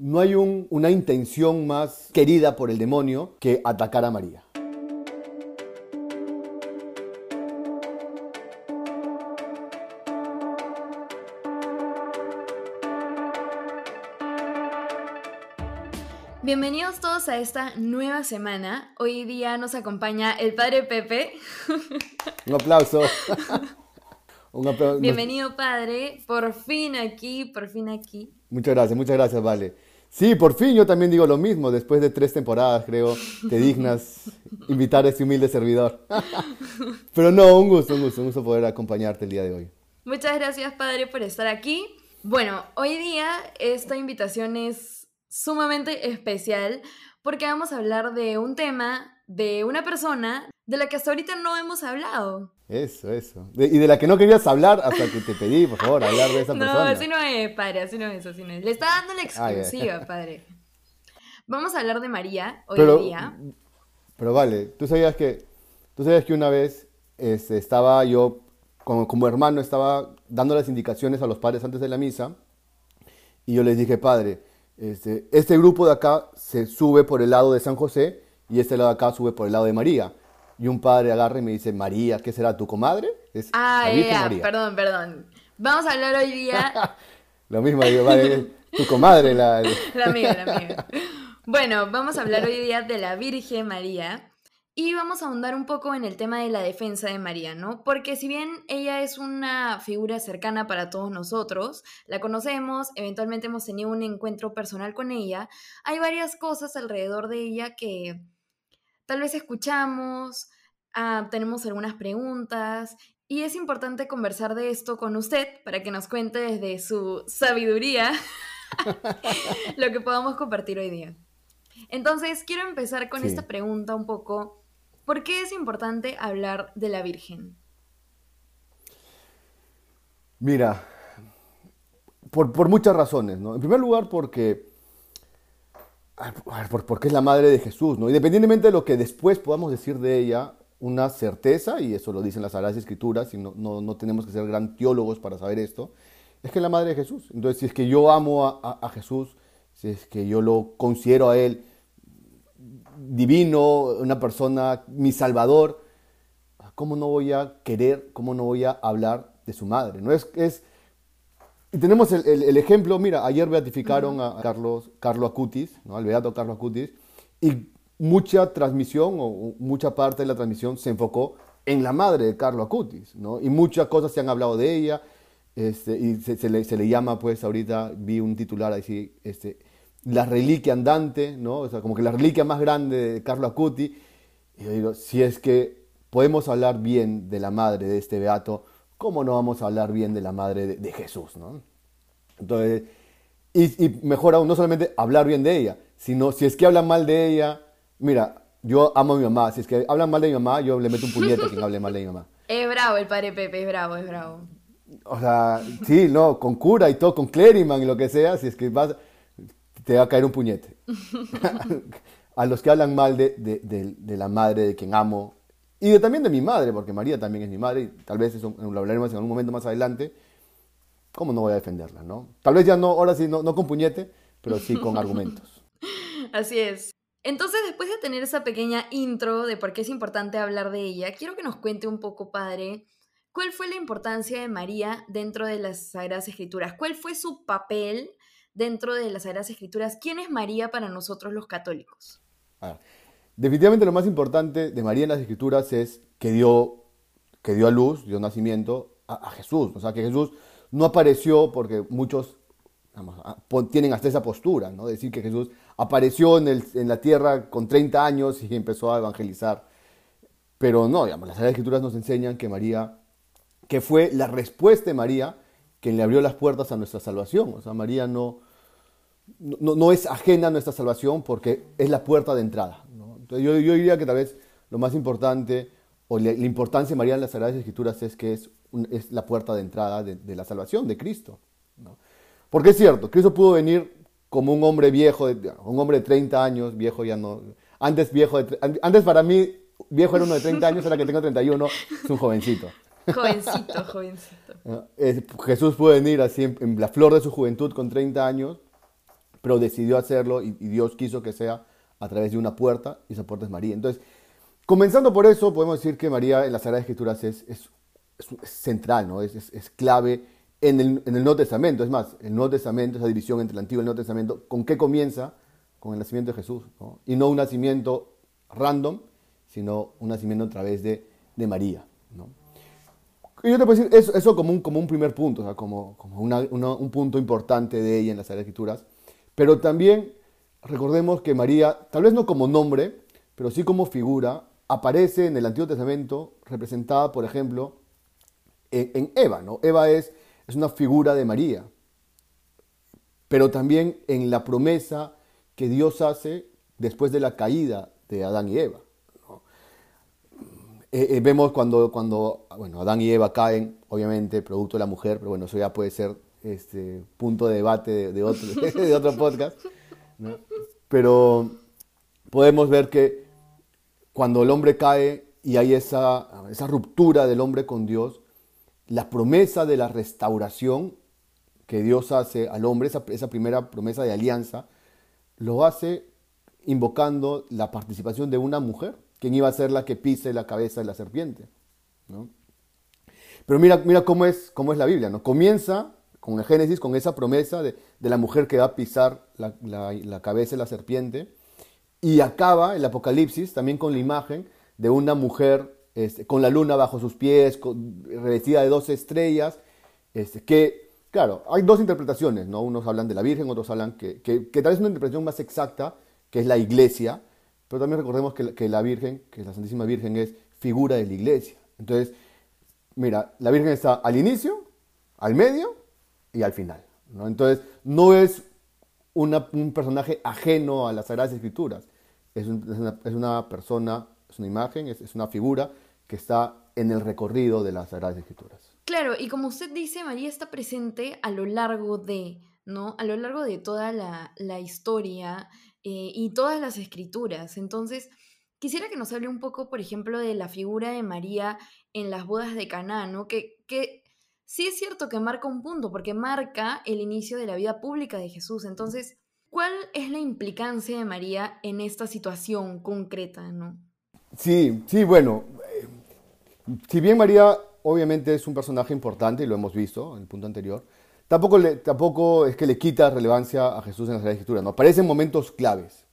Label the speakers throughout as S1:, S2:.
S1: no hay una intención más querida por el demonio que atacar a María.
S2: Bienvenidos todos a esta nueva semana. Hoy día nos acompaña el padre Pepe.
S1: Un aplauso.
S2: Bienvenido padre, por fin aquí, por fin aquí.
S1: Muchas gracias, muchas gracias, Vale. Sí, por fin yo también digo lo mismo. Después de tres temporadas, creo, te dignas invitar a este humilde servidor. Pero no, un gusto, un gusto, un gusto poder acompañarte el día de hoy.
S2: Muchas gracias, padre, por estar aquí. Bueno, hoy día esta invitación es sumamente especial porque vamos a hablar de un tema, de una persona de la que hasta ahorita no hemos hablado.
S1: Eso, eso. y de la que no querías hablar hasta que te pedí, por favor, hablar de esa persona.
S2: No, así no es, padre, así no es, así no es. Le está dando la ah, exclusiva, padre. Vamos a hablar de María hoy día.
S1: Pero vale, tú sabías que, tú sabías que una vez este, estaba yo, como, como hermano, estaba dando las indicaciones a los padres antes de la misa y yo les dije, padre, este, este, grupo de acá se sube por el lado de San José y este lado de acá sube por el lado de María. Y un padre agarra y me dice, María, ¿qué será tu comadre?
S2: Es ah, ya, perdón, perdón. Vamos a hablar hoy día...
S1: Lo mismo, digo, vale, tu comadre. La,
S2: la mía, la mía. Bueno, vamos a hablar hoy día de la Virgen María. Y vamos a ahondar un poco en el tema de la defensa de María, ¿no? Porque si bien ella es una figura cercana para todos nosotros, la conocemos, eventualmente hemos tenido un encuentro personal con ella, hay varias cosas alrededor de ella que tal vez escuchamos, ah, tenemos algunas preguntas y es importante conversar de esto con usted para que nos cuente desde su sabiduría lo que podamos compartir hoy día. Entonces, quiero empezar con esta pregunta un poco ¿Por qué es importante hablar de la Virgen?
S1: Mira, por, muchas razones, ¿no? En primer lugar, porque, porque es la madre de Jesús, ¿no? Independientemente de lo que después podamos decir de ella, una certeza, y eso lo dicen las Sagradas Escrituras, y no, no, tenemos que ser gran teólogos para saber esto, es que es la madre de Jesús. Entonces, si es que yo amo a Jesús, si es que yo lo considero a Él divino, una persona, mi salvador, ¿cómo no voy a querer, cómo no voy a hablar de su madre? ¿No es, es y tenemos el, ejemplo, mira, ayer beatificaron a Carlos, Carlos Acutis, ¿no? al beato Carlos Acutis, y mucha transmisión o mucha parte de la transmisión se enfocó en la madre de Carlos Acutis, ¿no? Y muchas cosas se han hablado de ella, este, y se, le, se, le, llama, pues ahorita vi un titular así, este, la reliquia andante, ¿no? O sea, como que la reliquia más grande de Carlo Acuti. Y yo digo, si es que podemos hablar bien de la madre de este beato, ¿cómo no vamos a hablar bien de la madre de, Jesús, ¿no? Entonces, y, mejor aún, no solamente hablar bien de ella, sino si es que hablan mal de ella, mira, yo amo a mi mamá, si es que hablan mal de mi mamá, yo le meto un puñete a quien hable mal de mi mamá.
S2: Es bravo el padre Pepe, es bravo, es bravo.
S1: O sea, sí, no, con cura y todo, con clériman y lo que sea, si es que vas te va a caer un puñete. a los que hablan mal de, la madre de quien amo y también de mi madre, porque María también es mi madre y tal vez eso lo hablaremos en algún momento más adelante. ¿Cómo no voy a defenderla, no? Tal vez ya no, ahora sí, no, no con puñete, pero sí con argumentos.
S2: Así es. Entonces, después de tener esa pequeña intro de por qué es importante hablar de ella, quiero que nos cuente un poco, padre, cuál fue la importancia de María dentro de las Sagradas Escrituras, cuál fue su papel dentro de las Sagradas Escrituras. ¿Quién es María para nosotros los católicos?
S1: Definitivamente lo más importante de María en las Escrituras es que dio, que dio a luz, dio nacimiento a, Jesús. O sea, que Jesús no apareció porque muchos tienen hasta esa postura, ¿no? Decir que Jesús apareció en, la tierra con 30 años y empezó a evangelizar. Pero no, digamos, las Escrituras nos enseñan que María, que fue la respuesta de María quien le abrió las puertas a nuestra salvación. O sea, María no, no, es ajena a nuestra salvación porque es la puerta de entrada. Entonces yo, diría que tal vez lo más importante o la, importancia de María en las Sagradas Escrituras es que es, es la puerta de entrada de, la salvación de Cristo. Porque es cierto, Cristo pudo venir como un hombre viejo, un hombre de 30 años, viejo ya no. Antes, viejo antes para mí, viejo era uno de 30 años, ahora que tengo 31, es un jovencito.
S2: Jovencito, jovencito.
S1: Jesús pudo venir así en, la flor de su juventud con 30 años, pero decidió hacerlo y, Dios quiso que sea a través de una puerta y esa puerta es María. Entonces, comenzando por eso, podemos decir que María en las Sagradas Escrituras es, es, central, ¿no? es, es clave en el, en el, Nuevo Testamento. Es más, el Nuevo Testamento, esa división entre el Antiguo y el Nuevo Testamento, ¿con qué comienza? Con el nacimiento de Jesús. Y no un nacimiento random, sino un nacimiento a través de, de María. ¿no? Y yo te puedo decir eso, eso como, un, como un primer punto, o sea, como, como un punto importante de ella en las Escrituras. Pero también recordemos que María, tal vez no como nombre, pero sí como figura, aparece en el Antiguo Testamento representada, por ejemplo, en, Eva. ¿no? Eva es es una figura de María, pero también en la promesa que Dios hace después de la caída de Adán y Eva. Eh, eh, vemos cuando, cuando bueno, Adán y Eva caen, obviamente, producto de la mujer, pero bueno, eso ya puede ser este, punto de debate de, otro, de otro podcast. Pero podemos ver que cuando el hombre cae y hay esa, esa ruptura del hombre con Dios, la promesa de la restauración que Dios hace al hombre, esa, primera promesa de alianza, lo hace invocando la participación de una mujer, quien iba a ser la que pise la cabeza de la serpiente. Pero mira, mira cómo, es, cómo es la Biblia, ¿no? Comienza con el Génesis, con esa promesa de, la mujer que va a pisar la, cabeza de la serpiente, y acaba el Apocalipsis también con la imagen de una mujer este, con la luna bajo sus pies, revestida de dos estrellas, este, que, claro, hay dos interpretaciones, ¿no? Unos hablan de la Virgen, otros hablan que, que, tal vez una interpretación más exacta, que es la iglesia, pero también recordemos que, que la Virgen, que la Santísima Virgen es figura de la iglesia. Entonces, mira, la Virgen está al inicio, al medio y al final. ¿no? Entonces, no es un personaje ajeno a las Sagradas Escrituras, es, una, es una persona es una imagen, es, una figura que está en el recorrido de las Sagradas Escrituras.
S2: Claro, y como usted dice, María está presente a lo largo de, ¿no? A lo largo de toda la, historia eh, y todas las escrituras. Entonces, quisiera que nos hable un poco, por ejemplo, de la figura de María en las bodas de Caná, ¿no? Que, que sí es cierto que marca un punto, porque marca el inicio de la vida pública de Jesús. Entonces, ¿cuál es la implicancia de María en esta situación concreta, ¿no?
S1: Sí, sí, bueno. Eh, si bien María obviamente es un personaje importante y lo hemos visto en el punto anterior, tampoco, tampoco es que le quita relevancia a Jesús en la Escritura, ¿no? Aparecen momentos claves,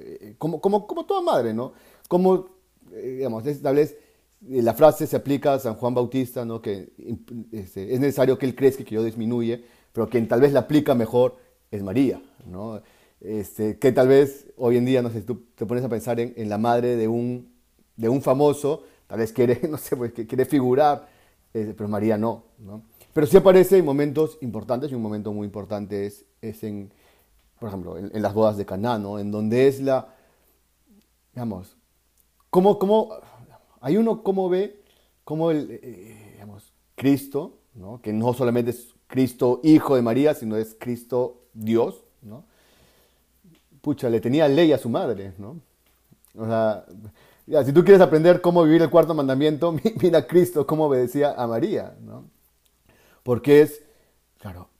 S1: eh, como, como, como toda madre, ¿no? Como, eh, digamos, vez la frase se aplica a San Juan Bautista, ¿no? Que este, es necesario que él crezca que yo disminuye, pero quien tal vez la aplica mejor es María, ¿no? Este, que tal vez hoy en día, no sé, tú te pones a pensar en, en la madre de un de un famoso, tal vez quiere, no sé, pues, quiere figurar, eh, pero María no, no, Pero sí aparece en momentos importantes, y un momento muy importante es, es en, por ejemplo, en, las bodas de Caná, ¿no? En donde es la, digamos, cómo, cómo hay uno cómo ve, cómo el, eh, Cristo, ¿no? Que no solamente es Cristo hijo de María, sino es Cristo Dios, ¿no? Pucha, le tenía ley a su madre, ¿no? O sea, si tú quieres aprender cómo vivir el cuarto mandamiento, mira a Cristo cómo obedecía a María, ¿no? Porque es, claro,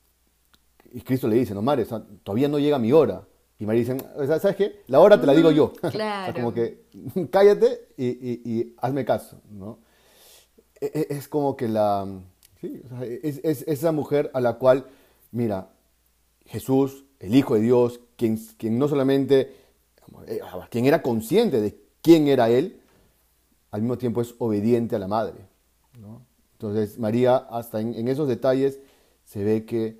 S1: y Cristo le dice, no, María, todavía no llega mi hora. Y María dice, ¿sabes qué? La hora te la digo yo.
S2: Claro.
S1: como que cállate y, hazme caso, ¿no? E, e, es, como que la, sí, es, es, esa mujer a la cual, mira, Jesús, el Hijo de Dios, quien, quien no solamente, eh, quien era consciente de quién era él, al mismo tiempo es obediente a la madre. Entonces María, hasta en, esos detalles, se ve que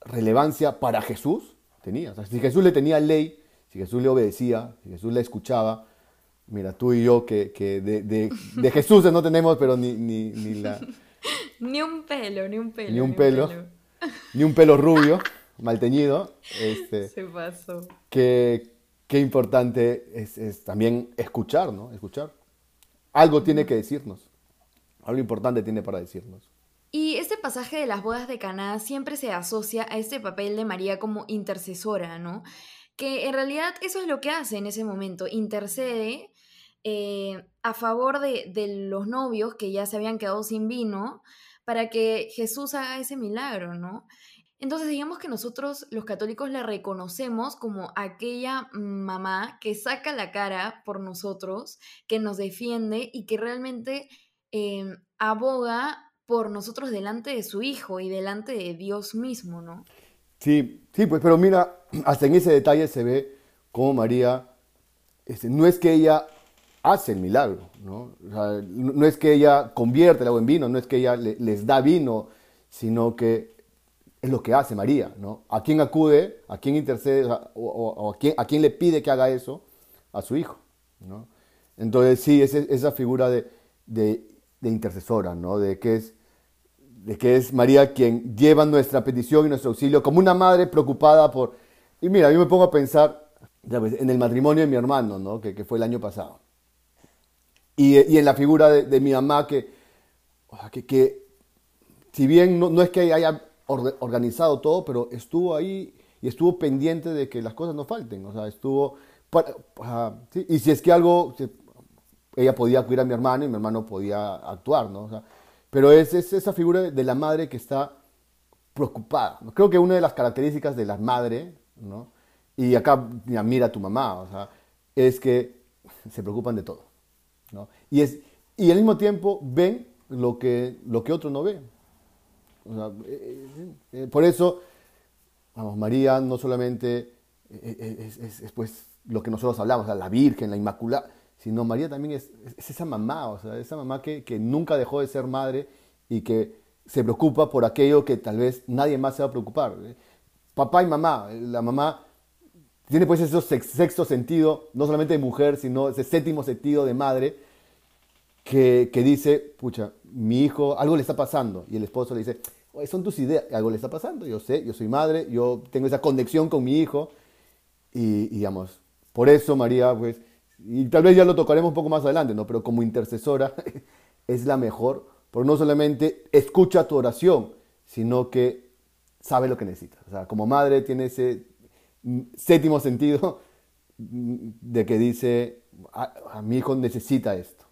S1: relevancia para Jesús tenía. si Jesús le tenía ley, si Jesús le obedecía, si Jesús le escuchaba, mira, tú y yo que, de, Jesús no tenemos, pero ni, ni, ni, la...
S2: Ni un pelo, ni un pelo.
S1: Ni un pelo. Ni un pelo rubio, mal teñido. Este,
S2: Se pasó.
S1: Que, qué importante es, también escuchar, ¿no? Escuchar. Algo tiene que decirnos. Algo importante tiene para decirnos.
S2: Y este pasaje de las bodas de Caná siempre se asocia a este papel de María como intercesora, ¿no? Que en realidad eso es lo que hace en ese momento, intercede eh, a favor de, los novios que ya se habían quedado sin vino para que Jesús haga ese milagro, ¿no? Entonces digamos que nosotros los católicos la reconocemos como aquella mamá que saca la cara por nosotros, que nos defiende y que realmente em, aboga por nosotros delante de su Hijo y delante de Dios mismo, ¿no?
S1: Sí, sí, pues, pero mira, hasta en ese detalle se ve cómo María, este, no es que ella hace el milagro, ¿no? no es que ella convierte el agua en vino, no es que ella les da vino, sino que es lo que hace María, ¿no? ¿A quién acude? ¿A quién intercede? O, a, quién, a, quién, le pide que haga eso? A su hijo, ¿no? Entonces sí, es esa figura de, de, intercesora, ¿no? De que, es, de que es María quien lleva nuestra petición y nuestro auxilio como una madre preocupada por... Y mira, yo me pongo a pensar en el matrimonio de mi hermano, ¿no? Que, que fue el año pasado. Y, y en la figura de, de mi mamá que, que, que si bien no, no es que haya organizado todo, pero estuvo ahí y estuvo pendiente de que las cosas no falten. O sea, estuvo... Y si es que algo, ella podía acudir a mi hermano y mi hermano podía actuar, ¿no? O sea, pero es, es, esa figura de la madre que está preocupada. Creo que una de las características de la madre, ¿no? Y acá mira a tu mamá, o sea, es que se preocupan de todo, ¿no? Y, es, y al mismo tiempo ven lo que, lo que otro no ve. Eh, eh, eh, por eso, María no solamente es, pues, lo que nosotros hablamos, la Virgen, la Inmaculada, sino María también es, esa mamá, o sea, esa mamá que, nunca dejó de ser madre y que se preocupa por aquello que tal vez nadie más se va a preocupar. Papá y mamá, la mamá tiene pues ese sexto sentido, no solamente de mujer, sino ese séptimo sentido de madre, que, que dice, pucha, mi hijo, algo le está pasando. Y el esposo le dice, son tus ideas, algo le está pasando. Yo sé, yo soy madre, yo tengo esa conexión con mi hijo. Y, digamos, por eso María, pues, y tal vez ya lo tocaremos un poco más adelante, ¿no? Pero como intercesora es la mejor, porque no solamente escucha tu oración, sino que sabe lo que necesitas. O sea, como madre tiene ese séptimo sentido de que dice, a, mi hijo necesita esto.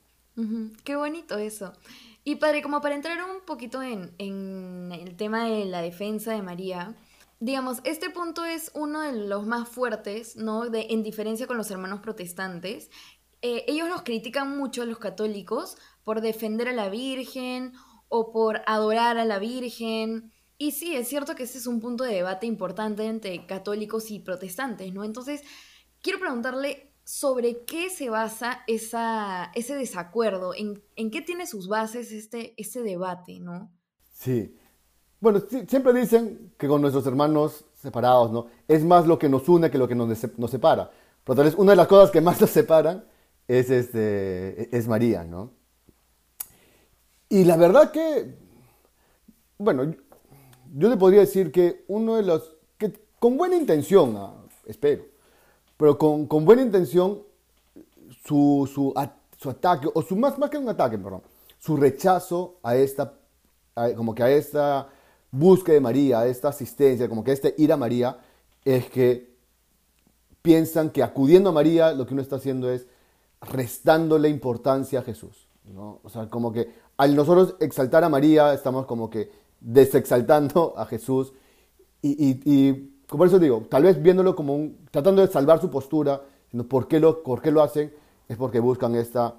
S2: Qué bonito eso. Y padre, como para entrar un poquito en, el tema de la defensa de María, digamos, este punto es uno de los más fuertes, ¿no? De, en diferencia con los hermanos protestantes. Eh, ellos nos critican mucho a los católicos por defender a la Virgen o por adorar a la Virgen. Y sí, es cierto que ese es un punto de debate importante entre católicos y protestantes, ¿no? Entonces, quiero preguntarle sobre qué se basa esa, ese desacuerdo, en, en, qué tiene sus bases este, este debate, ¿no?
S1: Sí. Bueno, siempre dicen que con nuestros hermanos separados, ¿no? Es más lo que nos une que lo que nos, nos separa. Pero tal vez una de las cosas que más nos separan es, este, es María, ¿no? Y la verdad que, bueno, yo le podría decir que uno de los, que con buena intención, ah, espero, pero con, con buena intención, su, su, su, ataque, o su más, más que un ataque, perdón, su rechazo a esta, como que a esta búsqueda de María, esta asistencia, como que este ir a María, es que piensan que acudiendo a María lo que uno está haciendo es restándole importancia a Jesús. ¿no? O sea, como que al nosotros exaltar a María, estamos como que desexaltando a Jesús y, y por eso digo, tal vez viéndolo como un, tratando de salvar su postura, por qué lo, por qué lo hacen, es porque buscan esta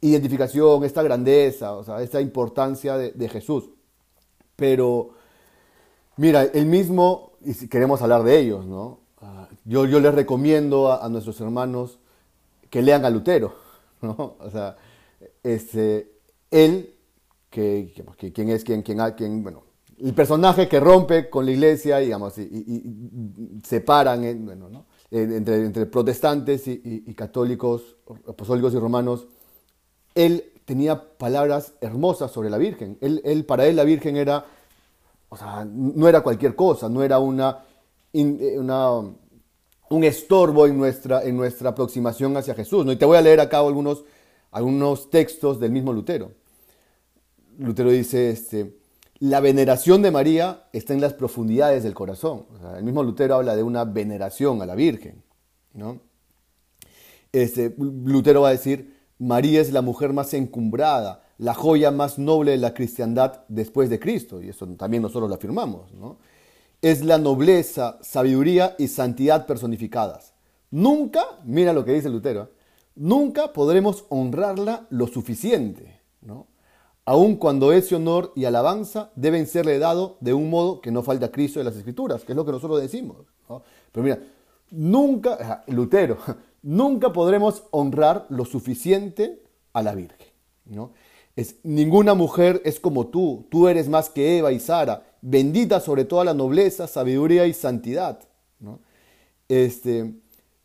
S1: identificación, esta grandeza, o sea, esta importancia de, Jesús. Pero, mira, el mismo, y si queremos hablar de ellos, ¿no? Ah, yo, les recomiendo a, nuestros hermanos que lean a Lutero, ¿no? O sea, este, él, que, que, quién es, quién, quién, quién, bueno, el personaje que rompe con la iglesia, digamos, y, y, separan entre, entre, protestantes y, católicos, apostólicos y romanos, él tenía palabras hermosas sobre la Virgen. Él, para él la Virgen era, o sea, no era cualquier cosa, no era una, una un estorbo en nuestra, en nuestra aproximación hacia Jesús. ¿no? Y te voy a leer acá algunos, algunos textos del mismo Lutero. Lutero dice, este, la veneración de María está en las profundidades del corazón. el mismo Lutero habla de una veneración a la Virgen. ¿no? Este, Lutero va a decir, María es la mujer más encumbrada, la joya más noble de la cristiandad después de Cristo. Y eso también nosotros lo afirmamos. es la nobleza, sabiduría y santidad personificadas. Nunca, mira lo que dice Lutero, nunca podremos honrarla lo suficiente, ¿no? aun cuando ese honor y alabanza deben serle dado de un modo que no falta a Cristo de las Escrituras, que es lo que nosotros decimos. Pero mira, nunca, Lutero, nunca podremos honrar lo suficiente a la Virgen. ¿no? Ninguna mujer es como tú, tú eres más que Eva y Sara, bendita sobre toda la nobleza, sabiduría y santidad. Este,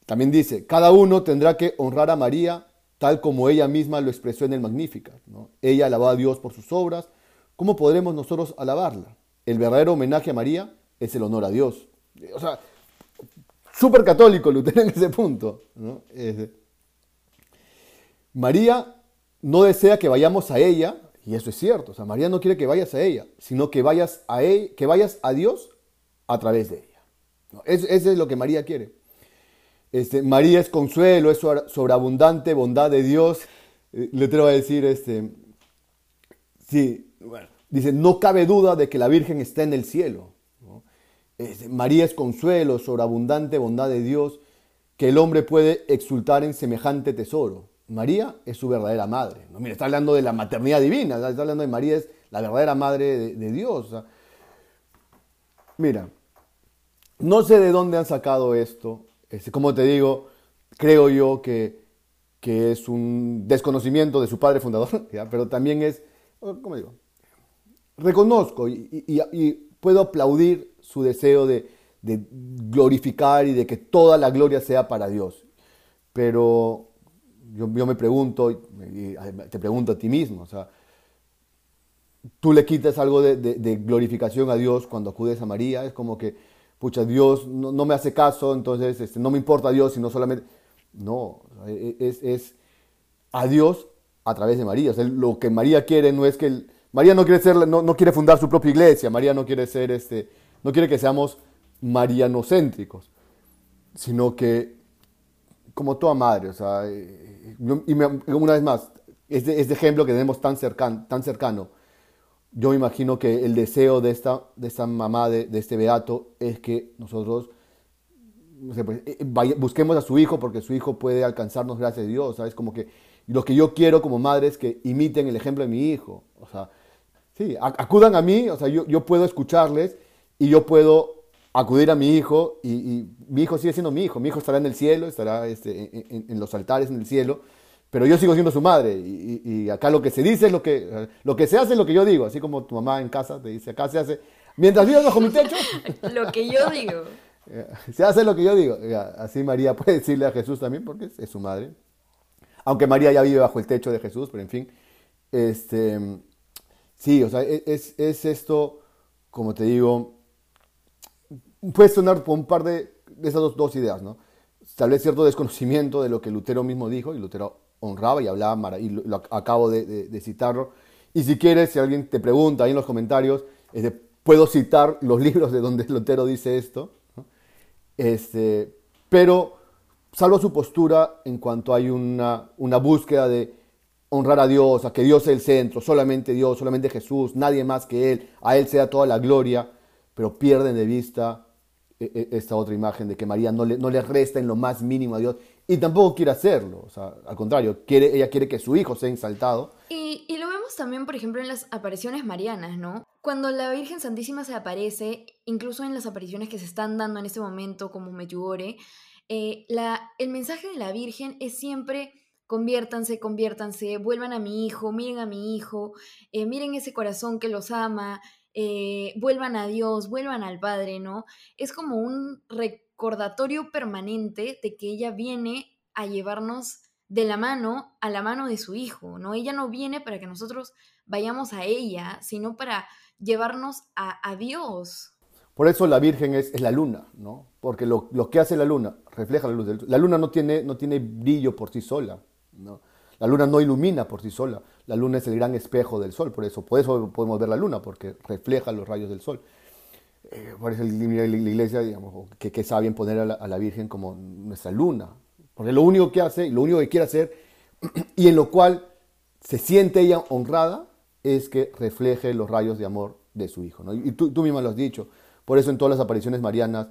S1: también dice, cada uno tendrá que honrar a María tal como ella misma lo expresó en el Magnificat. Ella alabó a Dios por sus obras. ¿Cómo podremos nosotros alabarla? El verdadero homenaje a María es el honor a Dios. O sea, súper católico Lutero en ese punto. María no desea que vayamos a ella, y eso es cierto, o sea, María no quiere que vayas a ella, sino que vayas a, él, que vayas a Dios a través de ella. Eso, es lo que María quiere. Este, María es consuelo, es sobreabundante bondad de Dios. Eh, le tengo a decir, este, sí, bueno, dice, no cabe duda de que la Virgen está en el cielo. María es consuelo, sobreabundante bondad de Dios, que el hombre puede exultar en semejante tesoro. María es su verdadera madre. Mira, está hablando de la maternidad divina, está hablando de María es la verdadera madre de, Dios. mira, no sé de dónde han sacado esto. Este, como te digo, creo yo que, que, es un desconocimiento de su padre fundador, pero también es, ¿cómo digo? Reconozco y puedo aplaudir su deseo de, glorificar y de que toda la gloria sea para Dios. Pero yo, me pregunto, y te pregunto a ti mismo, o sea, tú le quitas algo de, glorificación a Dios cuando acudes a María, es como que, pucha, Dios no, me hace caso, entonces este, no me importa Dios, sino solamente... No, e, es, es a Dios a través de María. O sea, lo que María quiere no es que... María no quiere, ser, no, no quiere fundar su propia iglesia, María no quiere ser este, no quiere que seamos marianocéntricos, sino que, como toda madre, o sea, y una vez más, este, este, ejemplo que tenemos tan cercano, tan cercano, yo me imagino que el deseo de esta, de esta mamá, de, este beato, es que nosotros pues, eh, busquemos a su hijo porque su hijo puede alcanzarnos gracias a Dios, ¿sabes? Como que lo que yo quiero como madre es que imiten el ejemplo de mi hijo, o sea, sí, acudan a mí, o sea, yo, yo puedo escucharles y yo puedo acudir a mi hijo y, mi hijo sigue siendo mi hijo, mi hijo estará en el cielo, estará este, en, los altares en el cielo, pero yo sigo siendo su madre y, acá lo que se dice es lo que, lo que se hace es lo que yo digo, así como tu mamá en casa te dice, acá se hace, mientras vivas bajo mi techo.
S2: lo que yo digo.
S1: Se hace lo que yo digo. Así María puede decirle a Jesús también porque es, su madre. Aunque María ya vive bajo el techo de Jesús, pero en fin. Este, sí, o sea, e, es, es esto, como te digo, puede sonar por un par de, esas dos, ideas, ¿no? Tal vez cierto desconocimiento de lo que Lutero mismo dijo, y Lutero honraba y hablaba, y lo, acabo de, citarlo. Y si quieres, si alguien te pregunta ahí en los comentarios, este, puedo citar los libros de donde Lutero dice esto, este, pero salvo su postura en cuanto hay una, una búsqueda de honrar a Dios, a que Dios es el centro, solamente Dios, solamente Jesús, nadie más que Él, a Él sea toda la gloria, pero pierden de vista esta otra imagen de que María no le, no le resta en lo más mínimo a Dios y tampoco quiere hacerlo, o sea, al contrario, quiere, ella quiere que su hijo sea exaltado.
S2: Y, y, lo vemos también, por ejemplo, en las apariciones marianas, ¿no? Cuando la Virgen Santísima se aparece, incluso en las apariciones que se están dando en este momento, como Medjugorje, eh, el mensaje de la Virgen es siempre conviértanse, conviértanse, vuelvan a mi hijo, miren a mi hijo, eh, miren ese corazón que los ama, eh, vuelvan a Dios, vuelvan al Padre, ¿no? Es como un recordatorio permanente de que ella viene a llevarnos de la mano a la mano de su Hijo, ¿no? Ella no viene para que nosotros vayamos a ella, sino para llevarnos a, Dios.
S1: Por eso la Virgen es, la luna, ¿no? Porque lo, que hace la luna refleja la luz del La luna no tiene, no tiene brillo por sí sola, ¿no? La luna no ilumina por sí sola. La luna es el gran espejo del sol, por eso, por eso podemos ver la luna, porque refleja los rayos del sol. Eh, por eso la iglesia, digamos, que, que sabe poner a la, Virgen como nuestra luna. Porque lo único que hace, lo único que quiere hacer, y en lo cual se siente ella honrada, es que refleje los rayos de amor de su hijo. Y tú, tú misma lo has dicho. Por eso en todas las apariciones marianas,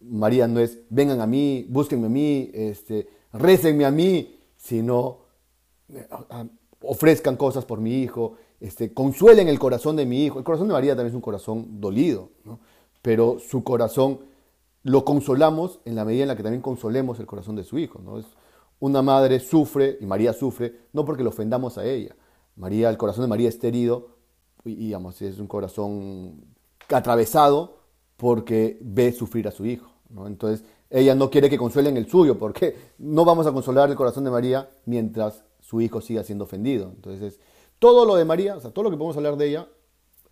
S1: María no es vengan a mí, búsquenme a mí, este, récenme a mí, sino ofrezcan cosas por mi hijo, este, consuelen el corazón de mi hijo. El corazón de María también es un corazón dolido, pero su corazón lo consolamos en la medida en la que también consolemos el corazón de su hijo. ¿no? Es, una madre sufre, y María sufre, no porque le ofendamos a ella. María, el corazón de María está herido, y, digamos, es un corazón atravesado porque ve sufrir a su hijo. Entonces, ella no quiere que consuelen el suyo, porque no vamos a consolar el corazón de María mientras su hijo siga siendo ofendido. Entonces, todo lo de María, o sea, todo lo que podemos hablar de ella,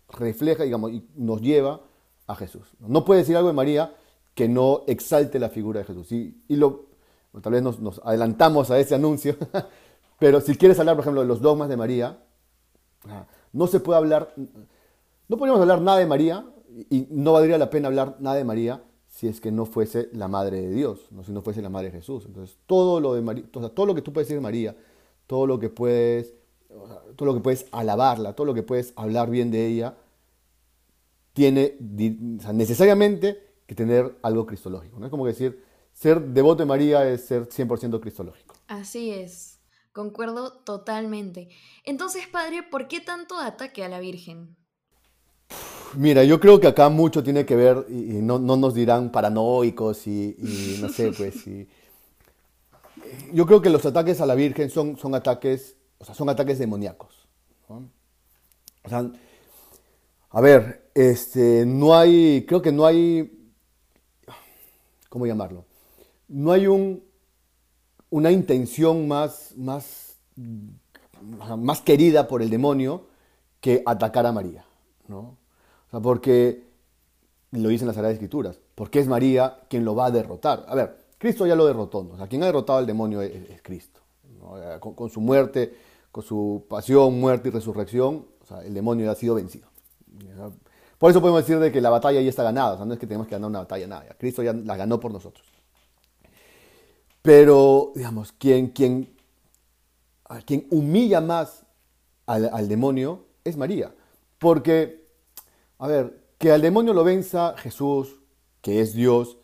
S1: refleja, digamos, y nos lleva a Jesús. No puede decir algo de María que no exalte la figura de Jesús. Y, lo, tal vez nos, adelantamos a ese anuncio, pero si quieres hablar, por ejemplo, de los dogmas de María, no se puede hablar, no podríamos hablar nada de María, y no valdría la pena hablar nada de María si es que no fuese la madre de Dios, ¿no? si no fuese la madre de Jesús. Entonces, todo lo, de María, todo lo que tú puedes decir de María, todo lo que puedes, todo lo que puedes alabarla, todo lo que puedes hablar bien de ella, tiene necesariamente que tener algo cristológico. ¿no? Es como decir, ser devoto de María es ser 100% cristológico.
S2: Así es, concuerdo totalmente. Entonces, padre, ¿por qué tanto ataque a la Virgen?
S1: Mira, yo creo que acá mucho tiene que ver, y, no, nos dirán paranoicos y, no sé, pues, yo creo que los ataques a la Virgen son, son ataques, o sea, son ataques demoníacos. O sea, a ver, este, no hay, creo que no hay, ¿cómo llamarlo? No hay un, una intención más, más, más querida por el demonio que atacar a María, ¿no? O sea, porque, lo dicen las Sagradas Escrituras, porque es María quien lo va a derrotar. A ver, Cristo ya lo derrotó, o sea, quien ha derrotado al demonio es, Cristo. Con, su muerte, con su pasión, muerte y resurrección, el demonio ya ha sido vencido. Por eso podemos decir de que la batalla ya está ganada, o sea, no es que tenemos que ganar una batalla, nada, Cristo ya la ganó por nosotros. Pero, digamos, quien, humilla más al demonio es María, porque a ver, que al demonio lo venza Jesús, que es Dios.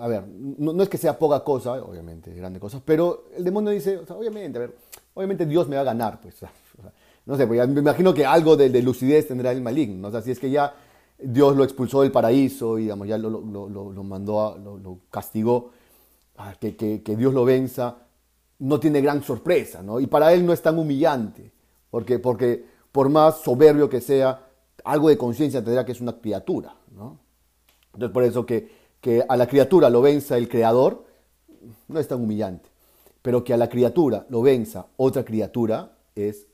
S1: A ver, no, es que sea poca cosa, obviamente, grande cosa, pero el demonio dice, obviamente, a ver, obviamente Dios me va a ganar, pues. no sé, pues me imagino que algo de, lucidez tendrá el maligno, o sea, si es que ya Dios lo expulsó del paraíso y digamos, ya lo, mandó, a, lo, castigó, que, que, Dios lo venza, no tiene gran sorpresa, ¿no? Y para él no es tan humillante, porque, porque por más soberbio que sea, algo de conciencia tendrá que es una criatura. ¿no? Entonces por eso que, que a la criatura lo venza el creador no es tan humillante. Pero que a la criatura lo venza otra criatura es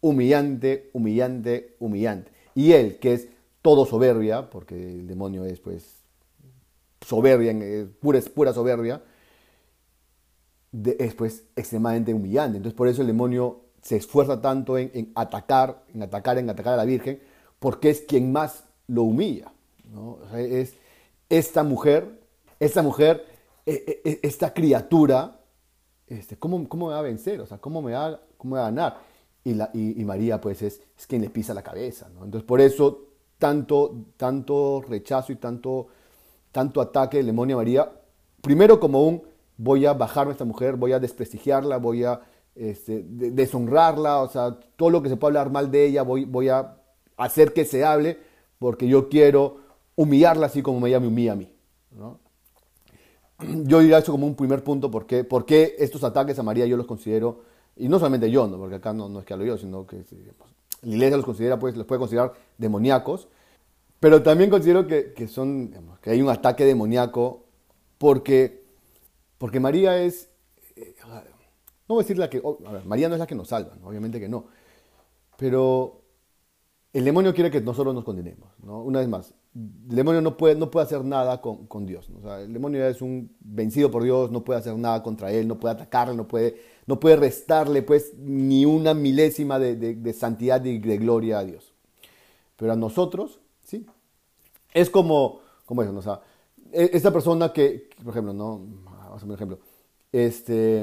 S1: humillante, humillante, humillante. Y él, que es todo soberbia, porque el demonio es pues soberbia, pura, pura soberbia, es pues extremadamente humillante. Entonces por eso el demonio se esfuerza tanto en, atacar, en atacar, en atacar a la Virgen, porque es quien más lo humilla. es esta mujer, esta mujer, e, e, e, esta criatura, este, ¿cómo, ¿cómo, me va a vencer? O sea, ¿cómo me va, cómo va a ganar? Y, la, y, María, pues, es, es, quien le pisa la cabeza. Entonces, por eso, tanto, tanto rechazo y tanto, tanto ataque del demonio a María, primero como un voy a bajar a esta mujer, voy a desprestigiarla, voy a este, deshonrarla, o sea, todo lo que se puede hablar mal de ella, voy, voy a hacer que se hable, porque yo quiero humillarla así como ella me humilla a mí. Yo diría eso como un primer punto, porque, porque estos ataques a María yo los considero, y no solamente yo, ¿no? porque acá no, no es que hablo yo, sino que la iglesia los considera, pues los puede considerar demoníacos, pero también considero que, que son, que hay un ataque demoníaco porque, porque María es, eh, no voy a decir la que, María no es la que nos salva, obviamente que no, pero el demonio quiere que nosotros nos condenemos. ¿no? Una vez más, el demonio no puede, no puede hacer nada con, con Dios. O sea, el demonio es un vencido por Dios, no puede hacer nada contra él, no puede atacarle, no puede, no puede restarle pues, ni una milésima de, de, santidad y de gloria a Dios. Pero a nosotros, sí. Es como, como eso, ¿no? o sea, e, esta persona que, por ejemplo, ¿no? Vamos a un ejemplo. Este,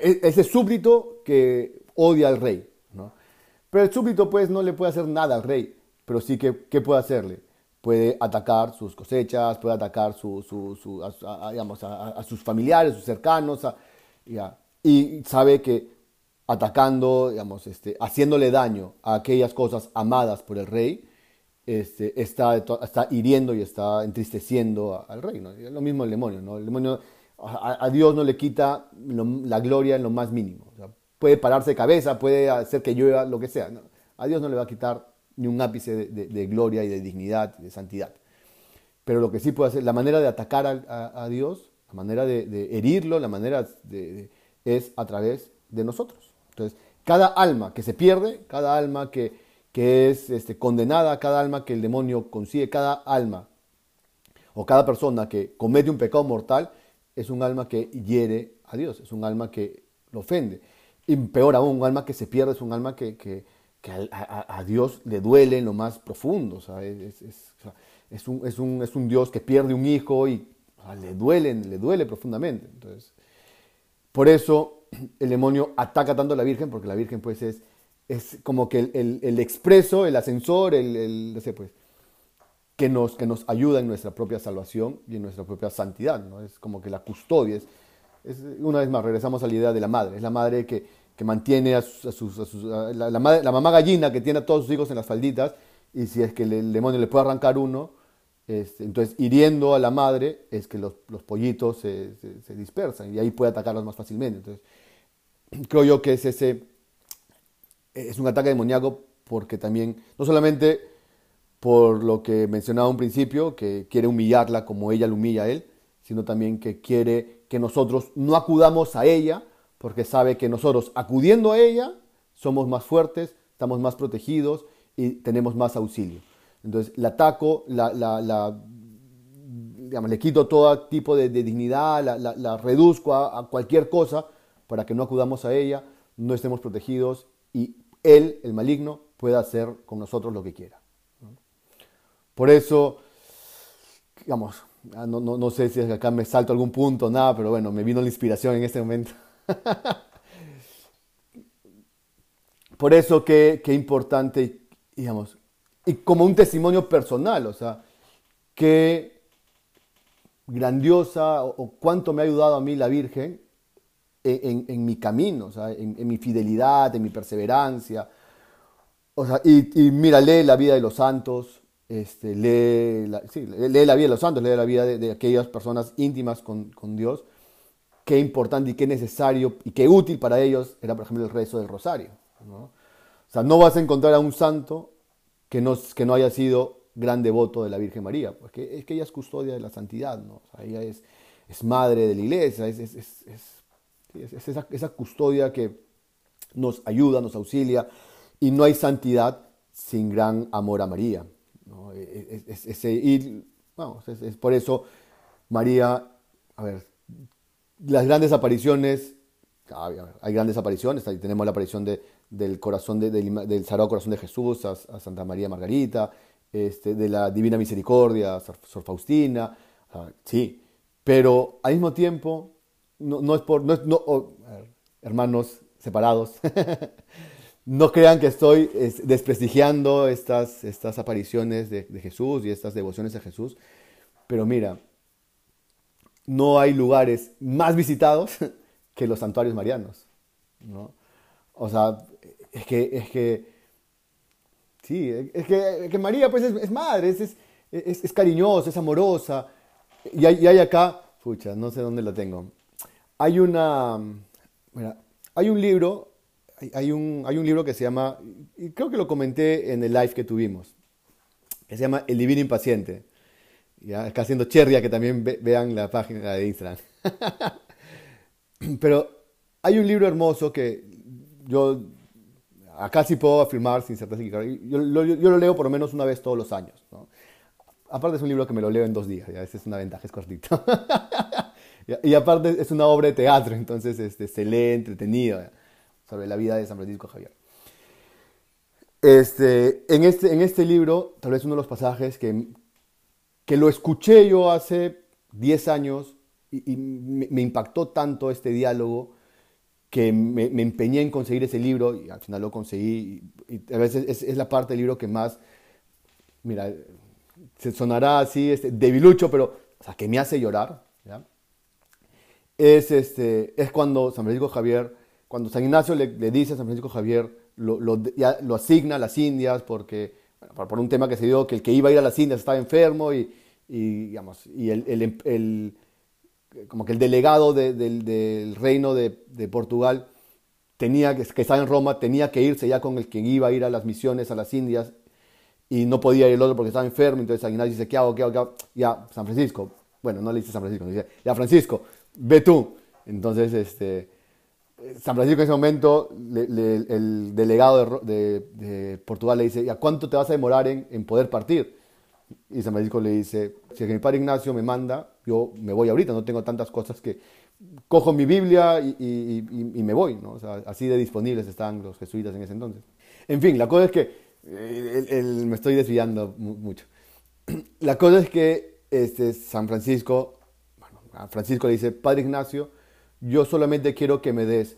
S1: e, ese súbdito que odia al rey, ¿no? Pero el súbdito pues no le puede hacer nada al rey. Pero sí que, ¿qué puede hacerle? Puede atacar sus cosechas, puede atacar su, su, a, digamos, a, sus familiares, sus cercanos, ya, y sabe que atacando, digamos, este, haciéndole daño a aquellas cosas amadas por el rey, este, está, está hiriendo y está entristeciendo al rey. ¿no? Lo mismo el demonio. ¿no? El demonio a, Dios no le quita la gloria en lo más mínimo. puede pararse de cabeza, puede hacer que llueva, lo que sea. A Dios no le va a quitar ni un ápice de, gloria y de dignidad y de santidad. Pero lo que sí puede hacer, la manera de atacar a, Dios, la manera de, herirlo, la manera es a través de nosotros. Entonces, cada alma que se pierde, cada alma que, que es este, condenada, cada alma que el demonio consigue, cada alma o cada persona que comete un pecado mortal, es un alma que hiere a Dios, es un alma que lo ofende. Y peor aún, un alma que se pierde es un alma que, a, Dios le duele en lo más profundo. es, un, Dios que pierde un hijo y le, duele, le duele profundamente. Entonces, por eso el demonio ataca tanto a la Virgen, porque la Virgen pues es, es como que el, expreso, el ascensor, el, no sé, pues, que nos, que nos ayuda en nuestra propia salvación y en nuestra propia santidad. ¿no? Es como que la custodia. Es, una vez más, regresamos a la idea de la madre. Es la madre que, que mantiene a sus... la, mamá gallina que tiene a todos sus hijos en las falditas y si es que el, demonio le puede arrancar uno, entonces hiriendo a la madre es que los, los pollitos se, se, dispersan y ahí puede atacarlos más fácilmente. Entonces, creo yo que es ese... Es un ataque demoníaco porque también, no solamente por lo que mencionaba un principio, que quiere humillarla como ella lo humilla a él, sino también que quiere que nosotros no acudamos a ella, porque sabe que nosotros acudiendo a ella somos más fuertes, estamos más protegidos y tenemos más auxilio. Entonces la ataco, la, la, le quito todo tipo de, dignidad, la, reduzco a, cualquier cosa para que no acudamos a ella, no estemos protegidos y él, el maligno, pueda hacer con nosotros lo que quiera. Por eso, digamos, no, no, no sé si acá me salto algún punto, nada, pero bueno, me vino la inspiración en este momento. Por eso, qué, qué importante, digamos, y como un testimonio personal, o sea, qué grandiosa o, cuánto me ha ayudado a mí la Virgen en, en, mi camino, o sea, en, mi fidelidad, en mi perseverancia. O sea, y, mira, lee la vida de los santos, este, lee, la, lee la vida de los santos, lee la vida de, aquellas personas íntimas con, con, Dios, qué importante y qué necesario y qué útil para ellos era, por ejemplo, el rezo del rosario. ¿no? O sea, no vas a encontrar a un santo que no, que no haya sido gran devoto de la Virgen María, porque es que ella es custodia de la santidad, ¿no? Ella es, es, madre de la iglesia, es, es, es esa, esa custodia que nos ayuda, nos auxilia, y no hay santidad sin gran amor a María. E, e, es, es, vamos, es, por eso María, a ver, las grandes apariciones, hay grandes apariciones, ahí tenemos la aparición de, del corazón de, del, Sagrado Corazón de Jesús a, Santa María Margarita, este, de la Divina Misericordia a Sor Faustina, sí, pero al mismo tiempo, no, no es por, no, no hermanos separados, no crean que estoy desprestigiando estas, estas apariciones de, Jesús y estas devociones a Jesús, pero mira, no hay lugares más visitados que los santuarios marianos. ¿no? O sea, es que, es que, sí, es que, María pues es, madre, es, es, cariñosa, es amorosa. Y hay, y hay acá, pucha, no sé dónde la tengo. Hay una, mira, hay un libro hay un, hay un libro que se llama, creo que lo comenté en el live que tuvimos, que se llama El Divino Impaciente. Ya, acá haciendo cherria que también vean la página de Instagram. Pero hay un libro hermoso que yo acá sí puedo afirmar sin certeza. Yo, yo, yo, lo leo por lo menos una vez todos los años. Aparte es un libro que me lo leo en dos días, ya esa es una ventaja, es cortito. y, aparte es una obra de teatro, entonces este, se lee entretenido sobre la vida de San Francisco Javier. Este, en, este, en este libro, tal vez uno de los pasajes que, que lo escuché yo hace 10 años y, me, impactó tanto este diálogo que me, empeñé en conseguir ese libro y al final lo conseguí. Y, a veces es, la parte del libro que más mira, se sonará así, este, debilucho, pero, o sea, que me hace llorar. Es, este, es cuando San Francisco Javier, cuando San Ignacio le, dice a San Francisco Javier, lo, lo, lo asigna a las Indias porque, por un tema que se dio, que el que iba a ir a las Indias estaba enfermo y, y digamos, y el, el, el, como que el delegado de, del, del, reino de, de, Portugal tenía que, que estaba en Roma, tenía que irse ya con el que iba a ir a las misiones a las Indias y no podía ir el otro porque estaba enfermo, entonces Ignacio dice, ¿qué hago? ¿Qué hago? ¿Qué hago? Ya, San Francisco, bueno, no le dice San Francisco, le dice, ya Francisco, ve tú. Entonces, este, San Francisco en ese momento, el delegado de, Portugal le dice, ¿y a cuánto te vas a demorar en, poder partir? Y San Francisco le dice, si mi padre Ignacio me manda, yo me voy ahorita, no tengo tantas cosas que cojo mi Biblia y, me voy, ¿no? O sea, así de disponibles están los jesuitas en ese entonces. En fin, la cosa es que el, me estoy desviando mucho. La cosa es que este, San Francisco, bueno, a Francisco le dice, Padre Ignacio, yo solamente quiero que me des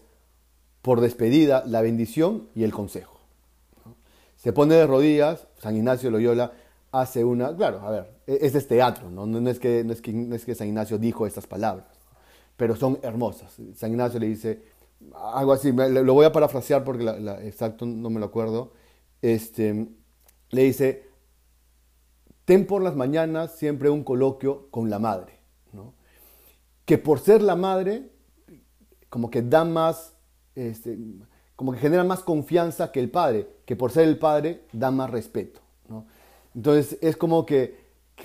S1: por despedida la bendición y el consejo. Se pone de rodillas, San Ignacio Loyola hace una, claro, a ver, este es teatro, ¿no? No, es que, no, es que, no es que San Ignacio dijo estas palabras, pero son hermosas. San Ignacio le dice algo así, lo voy a parafrasear porque exacto no me lo acuerdo, este, le dice, ten por las mañanas siempre un coloquio con la madre, que por ser la madre, como que da más, este, como que genera más confianza que el padre, que por ser el padre da más respeto. ¿no? Entonces es como que,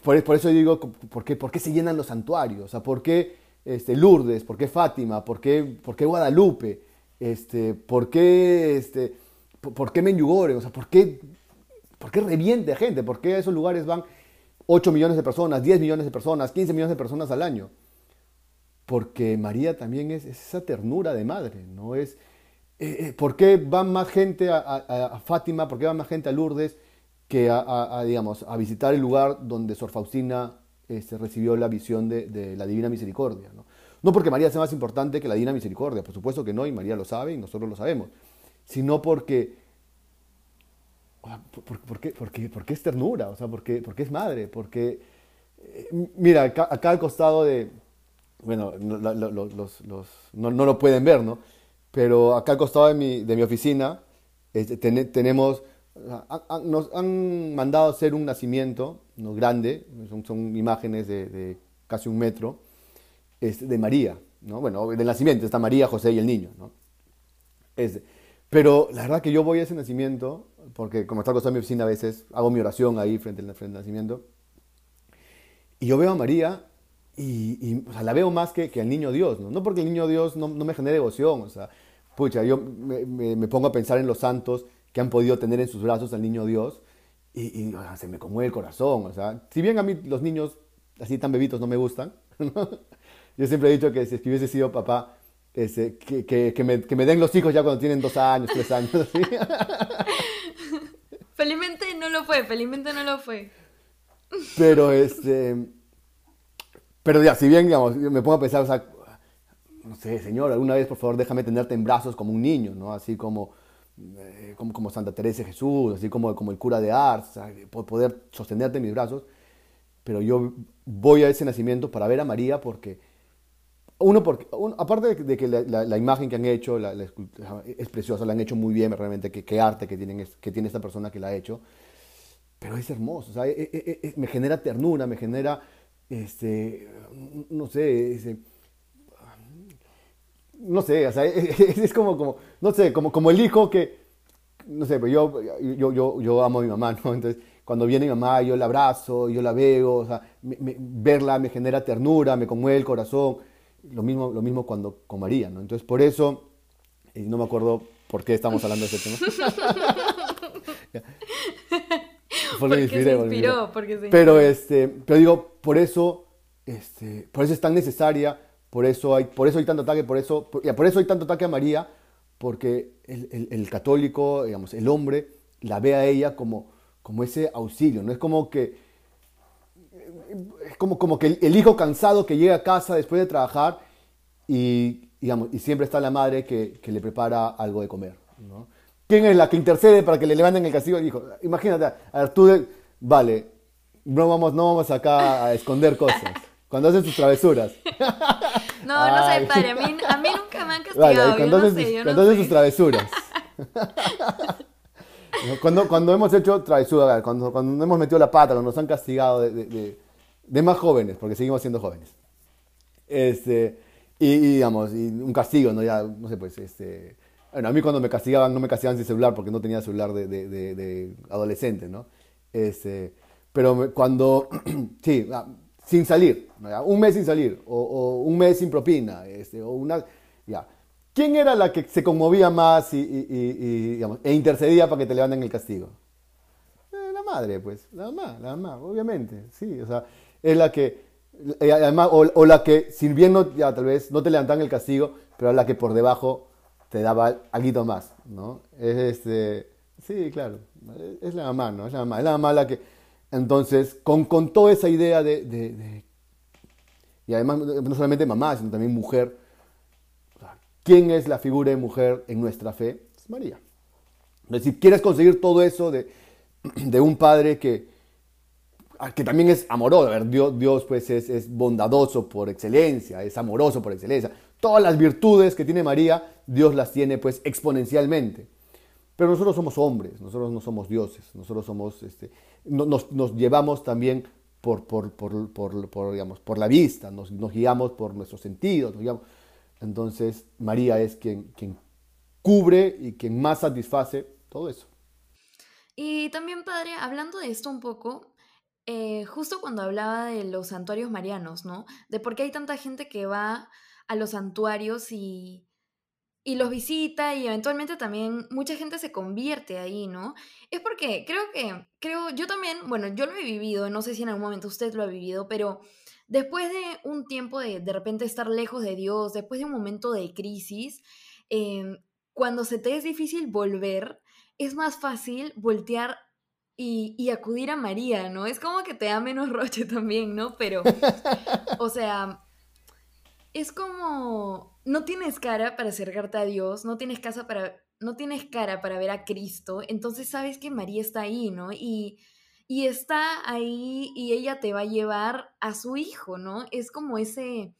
S1: por, por eso digo, ¿por qué, ¿por qué, se llenan los santuarios? O sea, ¿Por qué este, Lourdes? ¿Por qué Fátima? ¿Por qué, por qué Guadalupe? Este, ¿Por qué... Este, ¿Por qué Menyugore? O sea, ¿por qué, ¿por qué reviente gente? ¿Por qué a esos lugares van 8 millones de personas, 10 millones de personas, 15 millones de personas al año? Porque María también es, es esa ternura de madre, ¿no? Es, eh, eh, ¿Por qué van más gente a, Fátima, por qué van más gente a Lourdes que a, digamos, a visitar el lugar donde Sor Faustina este, recibió la visión de, la Divina Misericordia? ¿no? no porque María sea más importante que la Divina Misericordia, por supuesto que no, y María lo sabe y nosotros lo sabemos sino porque, por, por, qué, porque, porque, es ternura, o sea, porque, porque es madre, porque, eh, mira, acá, al costado de, bueno, no, los, no, no, lo pueden ver, ¿no? Pero acá al costado de mi, de mi oficina ten, tenemos, a, a, nos han mandado hacer un nacimiento ¿no? grande, son, son imágenes de, de, casi un metro, este, de María, ¿no? Bueno, del nacimiento está María, José y el niño, ¿no? Pero la verdad que yo voy a ese nacimiento, porque como está acostado en mi oficina a veces, hago mi oración ahí frente al, frente al nacimiento, y yo veo a María y, y o sea, la veo más que, que, al niño Dios, ¿no? No porque el niño Dios no, no me genere devoción, o sea, pucha, yo me, me, me, pongo a pensar en los santos que han podido tener en sus brazos al niño Dios y, y o sea, se me conmueve el corazón, o sea, si bien a mí los niños así tan bebitos no me gustan, ¿no? yo siempre he dicho que si hubiese sido papá, ese, que, que, que, me, que, me, den los hijos ya cuando tienen dos años, tres años. ¿sí?
S2: felizmente no lo fue, felizmente no lo fue.
S1: Pero este. Pero ya, si bien, digamos, me pongo a pensar, o sea, no sé, señor, alguna vez por favor déjame tenerte en brazos como un niño, ¿no? Así como, eh, como, como, Santa Teresa de Jesús, así como, como el cura de Ars, o poder sostenerte en mis brazos. Pero yo voy a ese nacimiento para ver a María porque uno, porque, aparte de que la, imagen que han hecho es preciosa, la han hecho muy bien realmente, qué, arte que, tienen, que tiene esta persona que la ha hecho, pero es hermoso, e, e, e, me genera ternura, me genera, este, no sé, no sé, o sea, es, como, como, no sé, como, como el hijo que, no sé, pues yo, yo, yo, amo a mi mamá, ¿no? Entonces, cuando viene mi mamá, yo la abrazo, yo la veo, o sea, me, verla me genera ternura, me conmueve el corazón, lo mismo, lo mismo cuando con María, ¿no? Entonces, por eso, y no me acuerdo por qué estamos hablando de ese tema.
S2: porque, me inspiré, se inspiró, porque se.
S1: Pero, este, pero digo, por eso, este, por eso es tan necesaria, por eso hay, por eso hay tanto ataque, por eso, por, por eso hay tanto ataque a María, porque el, el, el, católico, digamos, el hombre, la ve a ella como, como ese auxilio, no es como que es como, como que el, el, hijo cansado que llega a casa después de trabajar y, digamos, y siempre está la madre que, que le prepara algo de comer. ¿no? ¿Quién es la que intercede para que le levanten el castigo al hijo? Imagínate, a ver, tú de, vale, no vamos, no vamos acá a esconder cosas. Cuando hacen sus travesuras.
S2: No, no sé, padre. A mí, a mí nunca me han castigado. Vale,
S1: cuando, hacen, sus, cuando hacen sus travesuras. cuando, cuando hemos hecho travesuras, cuando, cuando hemos metido la pata, cuando nos han castigado de, de, más jóvenes, porque seguimos siendo jóvenes. Este, y, digamos, y un castigo, ¿no? Ya, no sé, pues, este... Bueno, a mí cuando me castigaban, no me castigaban sin celular porque no tenía celular de, de, adolescente, ¿no? Este, pero cuando, sí, ah, sin salir, un mes sin salir, o, un mes sin propina, este, o una, ya. ¿Quién era la que se conmovía más y, digamos, e intercedía para que te levanten el castigo? Eh, la madre, pues, la mamá, la mamá, obviamente, sí, o sea, es la que, eh, además, o, la que, si bien no, ya, tal vez no te levantan el castigo, pero es la que por debajo te daba algo más, ¿no? Es este, sí, claro, es la mamá, ¿no? Es la mamá, es la mamá la que entonces, con, con toda esa idea de, Y además, no solamente mamá, sino también mujer. ¿Quién es la figura de mujer en nuestra fe? Es María. Si quieres conseguir todo eso de, un padre que, que también es amoroso, ver, Dios, Dios pues es, es, bondadoso por excelencia, es amoroso por excelencia. Todas las virtudes que tiene María, Dios las tiene pues exponencialmente. Pero nosotros somos hombres, nosotros no somos dioses, nosotros somos, este, nos, llevamos también por, por, por, digamos, por la vista, nos, guiamos por nuestros sentidos. Entonces María es quien, quien cubre y quien más satisface todo eso.
S2: Y también, padre, hablando de esto un poco, eh, justo cuando hablaba de los santuarios marianos, ¿no? De por qué hay tanta gente que va a los santuarios y y los visita y eventualmente también mucha gente se convierte ahí, ¿no? Es porque creo que, creo, yo también, bueno, yo lo he vivido, no sé si en algún momento usted lo ha vivido, pero después de un tiempo de de repente estar lejos de Dios, después de un momento de crisis, em, cuando se te es difícil volver, es más fácil voltear y, y, acudir a María, ¿no? Es como que te da menos roche también, ¿no? Pero, o sea, es como, no tienes cara para acercarte a Dios, no tienes, casa para, no tienes cara para ver a Cristo, entonces sabes que María está ahí, ¿no? Y, y está ahí y ella te va a llevar a su hijo, ¿no? Es como ese,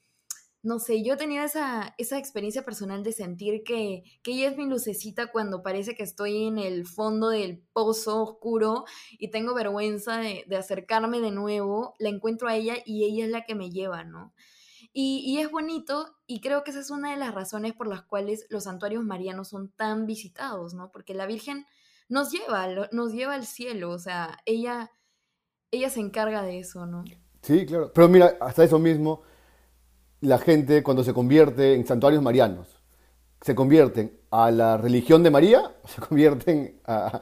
S2: no sé, yo he tenido esa, esa experiencia personal de sentir que, que, ella es mi lucecita cuando parece que estoy en el fondo del pozo oscuro y tengo vergüenza de, de acercarme de nuevo, la encuentro a ella y ella es la que me lleva, ¿no? Y, es bonito y creo que esa es una de las razones por las cuales los santuarios marianos son tan visitados, ¿no? Porque la Virgen nos lleva, nos lleva al cielo, o sea, ella, ella se encarga de eso, ¿no?
S1: Sí, claro. Pero mira, hasta eso mismo, la gente cuando se convierte en santuarios marianos, se convierten a la religión de María, se convierten a,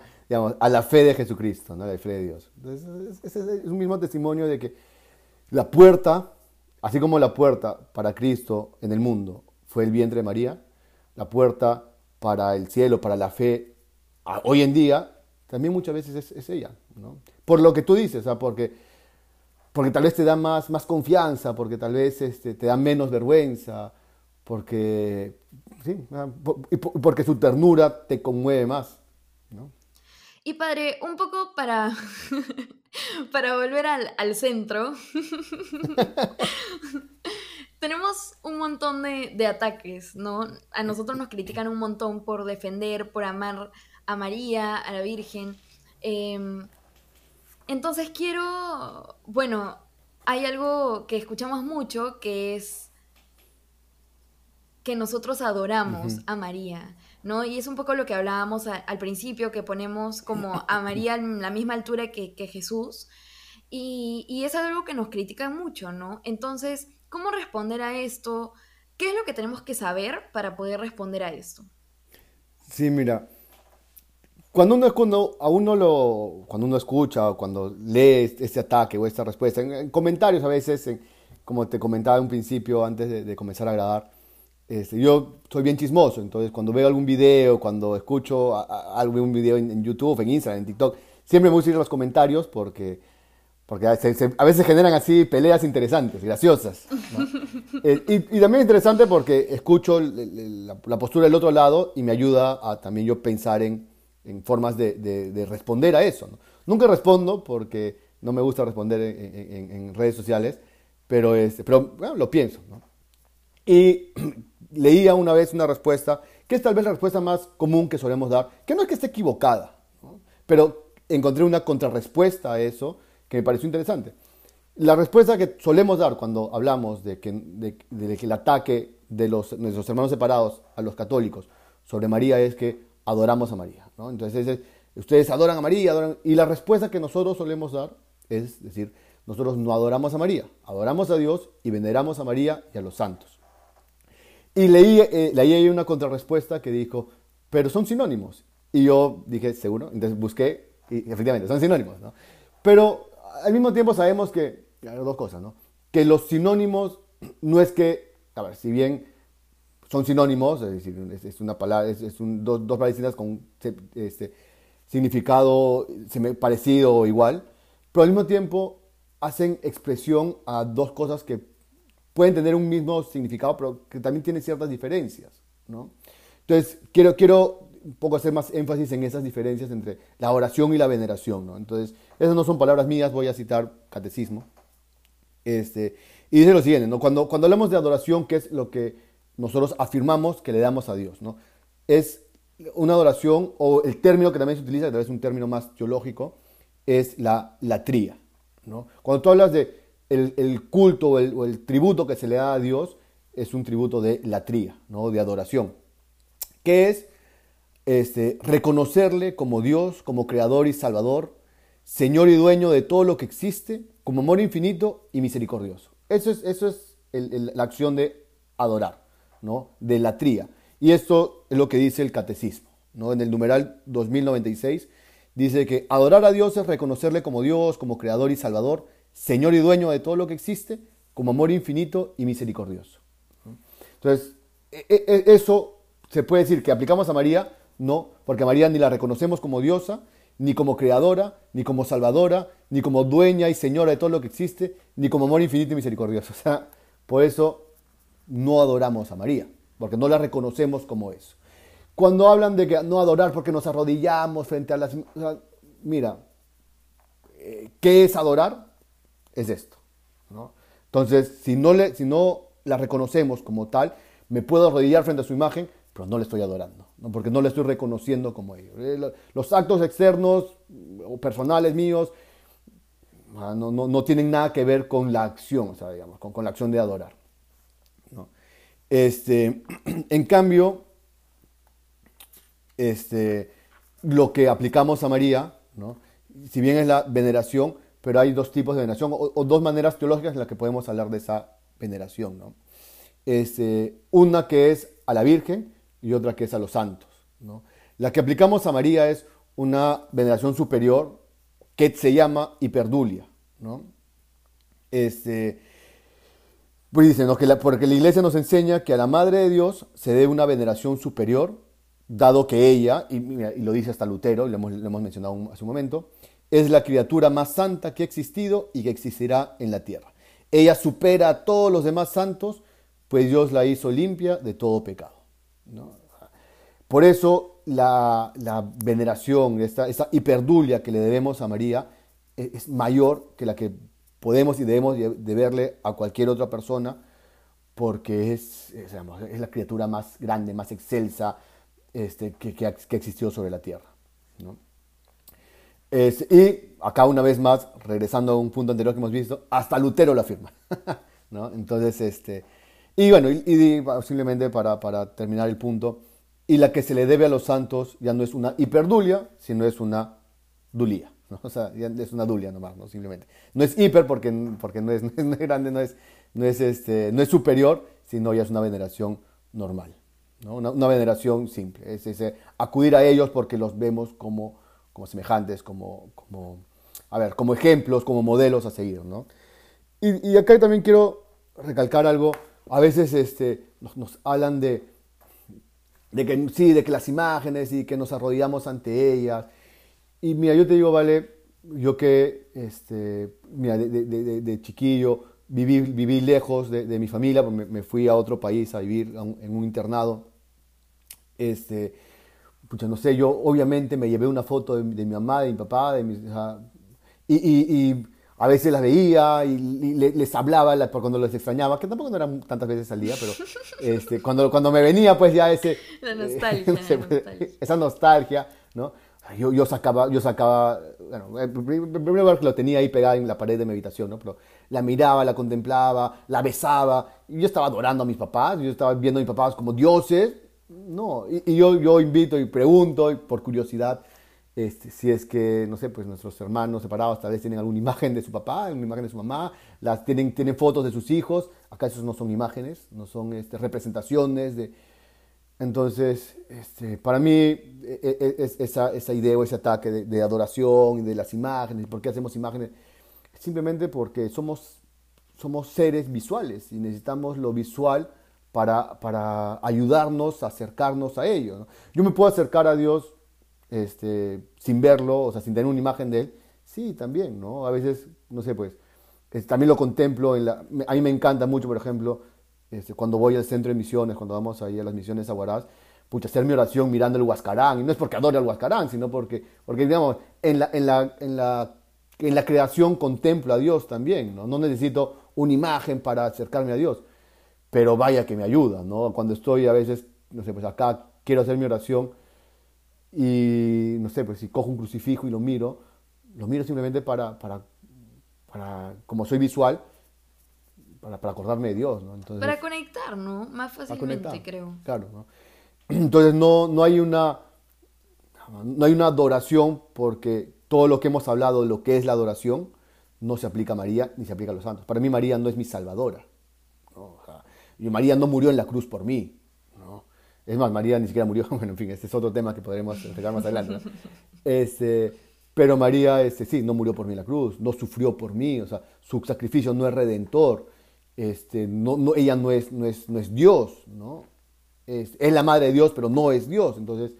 S1: a la fe de Jesucristo, ¿no? a la fe de Dios. Entonces, es un mismo testimonio de que la puerta Así como la puerta para Cristo en el mundo fue el vientre de María, la puerta para el cielo, para la fe, hoy en día, también muchas veces es, ella. Por lo que tú dices, porque, porque tal vez te da más, más confianza, porque tal vez este, te da menos vergüenza, porque, sí, porque su ternura te conmueve más.
S2: Y padre, un poco para, para volver al, centro, tenemos un montón de, ataques, ¿no? A nosotros nos critican un montón por defender, por amar a María, a la Virgen. Em, entonces quiero, bueno, hay algo que escuchamos mucho que es que nosotros adoramos a María. ¿No? Y es un poco lo que hablábamos al principio, que ponemos como a María en la misma altura que, Jesús, y, es algo que nos critican mucho, ¿no? Entonces, ¿cómo responder a esto? ¿Qué es lo que tenemos que saber para poder responder a esto?
S1: Sí, mira, cuando uno, cuando a uno lo, cuando uno escucha o cuando lee este ataque o esta respuesta, en, comentarios a veces, como te comentaba en un principio antes de, de comenzar a grabar, este, yo soy bien chismoso, entonces cuando veo algún video, cuando escucho algún video en, YouTube, en Instagram, en TikTok, siempre me gusta ir a los comentarios porque, porque a, veces, generan así peleas interesantes, graciosas. Eh, y, también interesante porque escucho la, postura del otro lado y me ayuda a también yo pensar en, en formas de, de, responder a eso. Nunca respondo porque no me gusta responder en, redes sociales, pero, es, pero lo pienso. Y leía una vez una respuesta, que es tal vez la respuesta más común que solemos dar, que no es que esté equivocada, pero encontré una contrarrespuesta a eso que me pareció interesante. La respuesta que solemos dar cuando hablamos de que, el ataque de los, nuestros hermanos separados a los católicos sobre María es que adoramos a María. Entonces, ustedes adoran a María, y la respuesta que nosotros solemos dar es decir, nosotros no adoramos a María, adoramos a Dios y veneramos a María y a los santos. Y leí, eh, leí ahí una contrarrespuesta que dijo, pero son sinónimos. Y yo dije, seguro, entonces busqué y efectivamente son sinónimos. ¿no? Pero al mismo tiempo sabemos que, hay dos cosas, ¿no? que los sinónimos no es que, a ver, si bien son sinónimos, es decir, es, una palabra, es, un, dos, dos, palabras con este, significado parecido o igual, pero al mismo tiempo hacen expresión a dos cosas que pueden tener un mismo significado, pero que también tienen ciertas diferencias. ¿no? Entonces, quiero, quiero un poco hacer más énfasis en esas diferencias entre la oración y la veneración. ¿no? Entonces, esas no son palabras mías, voy a citar catecismo. Este, y dice lo siguiente, ¿no? cuando, cuando hablamos de adoración, ¿qué es lo que nosotros afirmamos que le damos a Dios? ¿no? Es una adoración, o el término que también se utiliza, que tal vez es un término más teológico, es la latría. ¿no? Cuando tú hablas de el, culto o el, tributo que se le da a Dios, es un tributo de latría, ¿no? de adoración, que es este, reconocerle como Dios, como creador y salvador, Señor y dueño de todo lo que existe, como amor infinito y misericordioso. Eso es, eso es la acción de adorar, ¿no? de latría. Y esto es lo que dice el catecismo. ¿no? En el numeral 2096 Dice que adorar a Dios es reconocerle como Dios, como creador y salvador, Señor y dueño de todo lo que existe, como amor infinito y misericordioso. Entonces, e, e, e, eso se puede decir que aplicamos a María, no, porque a María ni la reconocemos como diosa, ni como creadora, ni como salvadora, ni como dueña y señora de todo lo que existe, ni como amor infinito y misericordioso. O sea, por eso no adoramos a María, porque no la reconocemos como eso. Cuando hablan de que no adorar porque nos arrodillamos frente a las... mira, eh, ¿qué es adorar? Es esto. Entonces, si no, le, si no la reconocemos como tal, me puedo arrodillar frente a su imagen, pero no le estoy adorando, porque no le estoy reconociendo como ellos. Eh, los actos externos o personales míos ah, no, no, tienen nada que ver con la acción, o sea, digamos, con, con la acción de adorar. Este, en cambio, este, lo que aplicamos a María, ¿no? si bien es la veneración, pero hay dos tipos de veneración o, dos maneras teológicas en las que podemos hablar de esa veneración. ¿no? Este, una que es a la Virgen y otra que es a los santos. ¿no? La que aplicamos a María es una veneración superior que se llama hiperdulia. ¿no? Este, pues dicen que porque la iglesia nos enseña que a la Madre de Dios se debe una veneración superior dado que ella, y, lo dice hasta Lutero, lo hemos, lo hemos mencionado hace un momento, es la criatura más santa que ha existido y que existirá en la tierra. Ella supera a todos los demás santos, pues Dios la hizo limpia de todo pecado. Por eso la, veneración, esta, hiperdulia que le debemos a María es, es, mayor que la que podemos y debemos deberle a cualquier otra persona, porque es, la criatura más grande, más excelsa, este, que, existió sobre la Tierra. Y acá una vez más, regresando a un punto anterior que hemos visto, hasta Lutero lo afirma. Entonces, este, y bueno, y, simplemente para, para, terminar el punto, y la que se le debe a los santos ya no es una hiperdulia, sino es una dulía. O sea, es una dulia nomás, ¿no? Simplemente. No es hiper porque, porque no, es, no es grande, no es, no, es este, no es superior, sino ya es una veneración normal. Una, veneración simple, es ese, acudir a ellos porque los vemos como, como semejantes, como, como, a ver, como ejemplos, como modelos a seguir. ¿no? Y, acá también quiero recalcar algo, a veces este, nos, hablan de, de que sí, de que las imágenes y que nos arrodillamos ante ellas. Y mira, yo te digo, vale, yo que este, mira, de, de, chiquillo viví, viví lejos de, mi familia, me, me, fui a otro país a vivir en un internado este, pucha, no sé, yo obviamente me llevé una foto de, mi mamá, de mi papá, de mis, y, a veces las veía y, les hablaba cuando los extrañaba, que tampoco no eran tantas veces al día, pero este, cuando, cuando me venía pues ya ese...
S2: La nostalgia, pues, nostalgia.
S1: Esa nostalgia, ¿no? Yo, yo, sacaba, yo sacaba, bueno, el primer lugar que lo tenía ahí pegada en la pared de mi habitación, ¿no? Pero la miraba, la contemplaba, la besaba, y yo estaba adorando a mis papás, yo estaba viendo a mis papás como dioses, no, y, yo, invito y pregunto, por curiosidad, este, si es que, no sé, pues nuestros hermanos separados tal vez tienen alguna imagen de su papá, alguna imagen de su mamá, las, tienen, tienen fotos de sus hijos, acá esos no son imágenes, no son este, representaciones de... Entonces, este, para mí, e, e, e, es, esa, esa, idea o ese ataque de, de, adoración y de las imágenes, ¿por qué hacemos imágenes? Simplemente porque somos, somos seres visuales y necesitamos lo visual para, para ayudarnos a acercarnos a ello. Yo me puedo acercar a Dios este, sin verlo, o sea, sin tener una imagen de Él. Sí, también, ¿no? A veces, no sé, pues, también lo contemplo. En la, a mí me encanta mucho, por ejemplo, este, cuando voy al centro de misiones, cuando vamos ahí a las misiones a Huaraz, pucha, hacer mi oración mirando el Huascarán. Y no es porque adore al Huascarán, sino porque, porque digamos, en la, en la, en la, en la creación contemplo a Dios también, ¿no? No necesito una imagen para acercarme a Dios pero vaya que me ayuda, ¿no? Cuando estoy a veces, no sé, pues acá quiero hacer mi oración y, no sé, pues si cojo un crucifijo y lo miro, lo miro simplemente para, para, para como soy visual, para, para acordarme de Dios, ¿no?
S2: Entonces, para conectar, ¿no? Más fácilmente, creo.
S1: Claro, ¿no? Entonces no, no hay una no hay una adoración porque todo lo que hemos hablado de lo que es la adoración no se aplica a María ni se aplica a los santos. Para mí María no es mi salvadora. Y María no murió en la cruz por mí. ¿no? Es más, María ni siquiera murió. Bueno, en fin, este es otro tema que podremos entregar más adelante. Este, pero María, este, sí, no murió por mí en la cruz, no sufrió por mí, o sea, su sacrificio no es redentor. Este, no, no, ella no es, no es, no es Dios, ¿no? Es, es la madre de Dios, pero no es Dios. Entonces,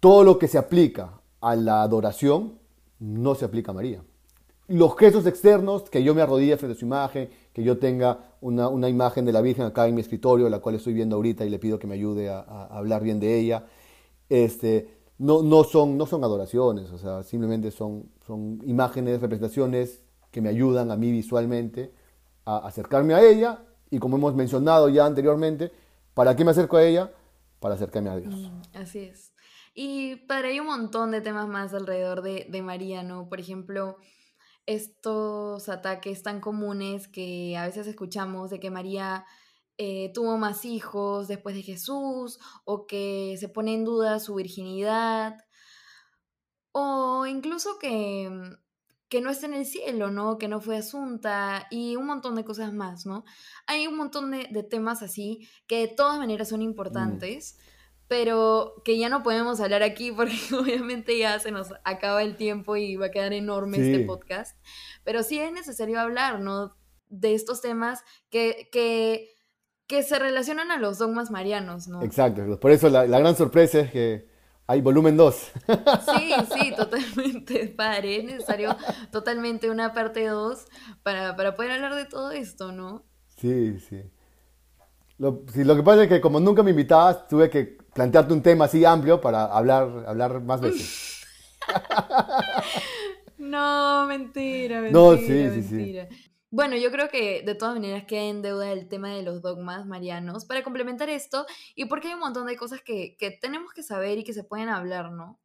S1: todo lo que se aplica a la adoración no se aplica a María. Los gestos externos, que yo me arrodille frente a su imagen, que yo tenga una, imagen de la Virgen acá en mi escritorio, la cual estoy viendo ahorita y le pido que me ayude a, hablar bien de ella. Este, no, no, son, no son adoraciones, o sea, simplemente son, son imágenes, representaciones que me ayudan a mí visualmente a acercarme a ella y como hemos mencionado ya anteriormente, ¿para qué me acerco a ella? Para acercarme a Dios.
S2: Mm, así es. Y para hay un montón de temas más alrededor de, de María, ¿no? Por ejemplo, estos ataques tan comunes que a veces escuchamos de que María eh, tuvo más hijos después de Jesús o que se pone en duda su virginidad o incluso que, mm, que no está en el cielo, ¿no? Que no fue asunta y un montón de cosas más, ¿no? Hay un montón de, temas así que de todas maneras son mm. Pero que ya no podemos hablar aquí porque obviamente ya se nos acaba el tiempo y va a quedar enorme este podcast. Pero sí es necesario hablar, ¿no? De estos temas que, que, que se relacionan a los dogmas marianos, ¿no?
S1: Exacto, por eso la, gran sorpresa es que hay volumen 2.
S2: Sí, sí, totalmente, padre. Es necesario totalmente una parte 2 para, para poder hablar de todo esto, ¿no?
S1: Sí, sí. Lo, sí, lo que pasa es que como nunca me invitabas, tuve que plantearte un tema así amplio para hablar, hablar más veces.
S2: no, mentira, mentira. No, sí, sí, sí. Bueno, yo creo que de todas maneras queda en deuda el tema de los dogmas marianos para complementar esto y porque hay un montón de cosas que, que tenemos que saber y que se pueden hablar, ¿no?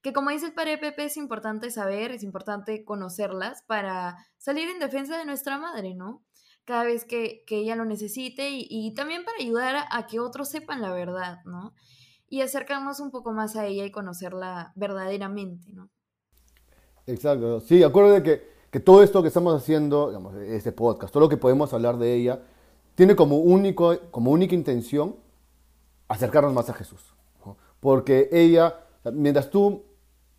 S2: Que como dice el padre Pepe, es importante saber, es importante conocerlas para salir en defensa de nuestra madre, ¿no? Cada vez que, ella lo necesite y, también para ayudar a, que otros sepan la verdad, ¿no? Y acercarnos un poco más a ella y conocerla verdaderamente, ¿no?
S1: Exacto, sí, acuerdo que, que todo esto que estamos haciendo, digamos, este podcast, todo lo que podemos hablar de ella, tiene como, único, como única intención acercarnos más a Jesús. Porque ella, mientras tú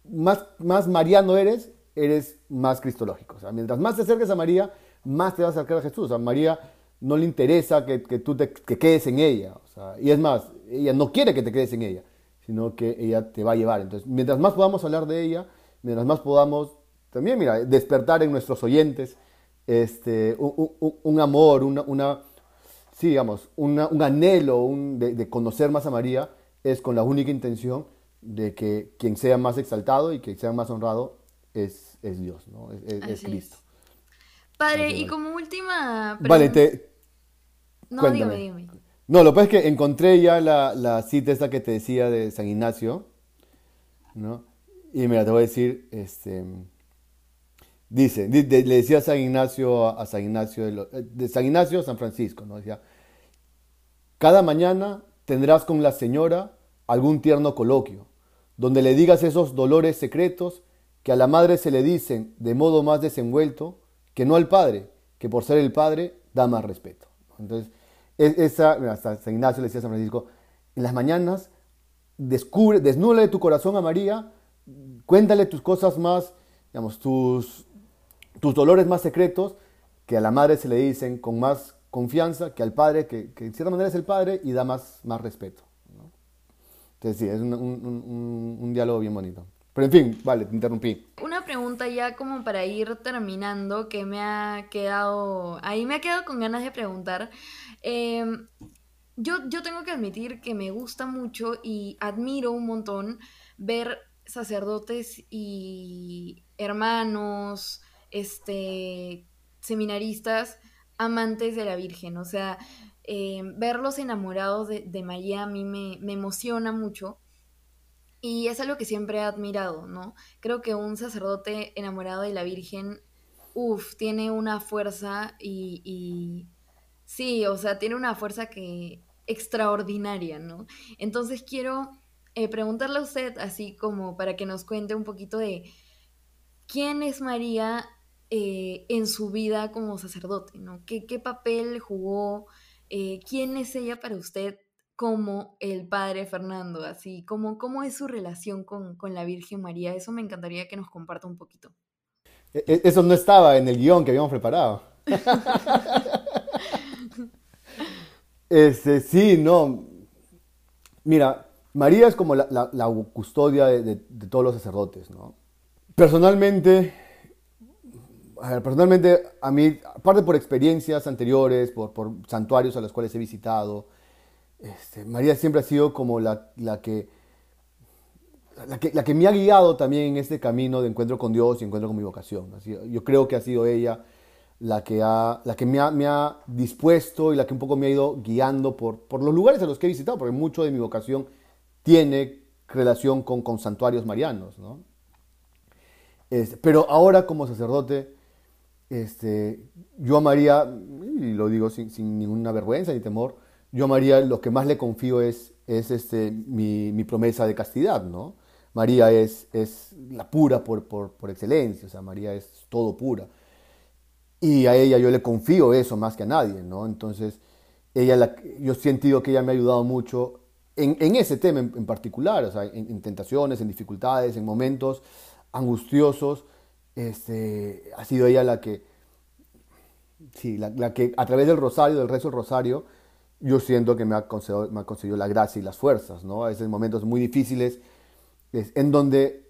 S1: más, más mariano eres, eres más cristológico. O sea, mientras más te acerques a María, más te vas a acercar a Jesús. A María no le interesa que, tú te quedes en ella. y es más, ella no quiere que te quedes en ella, sino que ella te va a llevar. Entonces, mientras más podamos hablar de ella, mientras más podamos también, mira, despertar en nuestros oyentes este, un, amor, una, una, sí, digamos, un anhelo de, conocer más a María, es con la única intención de que quien sea más exaltado y quien sea más honrado es, es Dios, ¿no? es, es Cristo.
S2: Padre, y como última
S1: pregunta... Vale, te...
S2: No, dígame, dígame.
S1: No, lo que pasa es que encontré ya la, la, cita esta que te decía de San Ignacio, ¿no? Y mira, te voy a decir, este... Dice, le decía San Ignacio a, San Ignacio, de, de San Ignacio a San Francisco, ¿no? Decía, cada mañana tendrás con la señora algún tierno coloquio, donde le digas esos dolores secretos que a la madre se le dicen de modo más desenvuelto que no al padre, que por ser el padre da más respeto. Entonces, esa, hasta San Ignacio le decía a San Francisco, en las mañanas descubre, desnúdale tu corazón a María, cuéntale tus cosas más, digamos, tus, tus dolores más secretos, que a la madre se le dicen con más confianza que al padre, que, que de cierta manera es el padre y da más, más respeto. Entonces sí, es un, un, un diálogo bien bonito. Pero en fin, vale, te interrumpí.
S2: Una pregunta ya como para ir terminando que me ha quedado, ahí me ha quedado con ganas de preguntar. Em, yo, yo tengo que admitir que me gusta mucho y admiro un montón ver sacerdotes y hermanos, este, seminaristas, amantes de la Virgen. O sea, em, verlos enamorados de, de, María a mí me, me emociona mucho y es algo que siempre he admirado, ¿no? Creo que un sacerdote enamorado de la Virgen, uff, tiene una fuerza y, sí, o sea, tiene una fuerza que extraordinaria, ¿no? Entonces quiero eh, preguntarle a usted, así como para que nos cuente un poquito de quién es María eh, en su vida como sacerdote, ¿no? ¿Qué, qué papel jugó? Eh, ¿Quién es ella para usted como el padre Fernando, así como cómo es su relación con, la Virgen María. Eso me encantaría que nos comparta un poquito.
S1: E, e, eso no estaba en el guion que habíamos preparado. este, sí, no. Mira, María es como la, custodia de, todos los sacerdotes, ¿no? Personalmente, personalmente, a mí, aparte por experiencias anteriores, por, por santuarios a los cuales he visitado, este, María siempre ha sido como la, que, la, que, me ha guiado también en este camino de encuentro con Dios y encuentro con mi vocación. yo creo que ha sido ella la que, ha, la que me, ha, dispuesto y la que un poco me ha ido guiando por, por los lugares a los que he visitado, porque mucho de mi vocación tiene relación con, con santuarios marianos. Este, pero ahora como sacerdote, este, yo a María, y lo digo sin, sin ninguna vergüenza ni temor, yo a María lo que más le confío es, es este, mi, promesa de castidad, ¿no? María es, es la pura por, excelencia, o sea, María es todo pura. Y a ella yo le confío eso más que a nadie, ¿no? Entonces, ella yo he sentido que ella me ha ayudado mucho en, ese tema en, particular, o sea, en, tentaciones, en dificultades, en momentos angustiosos. Este, ha sido ella la que, sí, la, la que a través del rosario, del rezo del rosario, yo siento que me ha, concedido, me ha concedido la gracia y las fuerzas, ¿no? A veces momentos muy difíciles en donde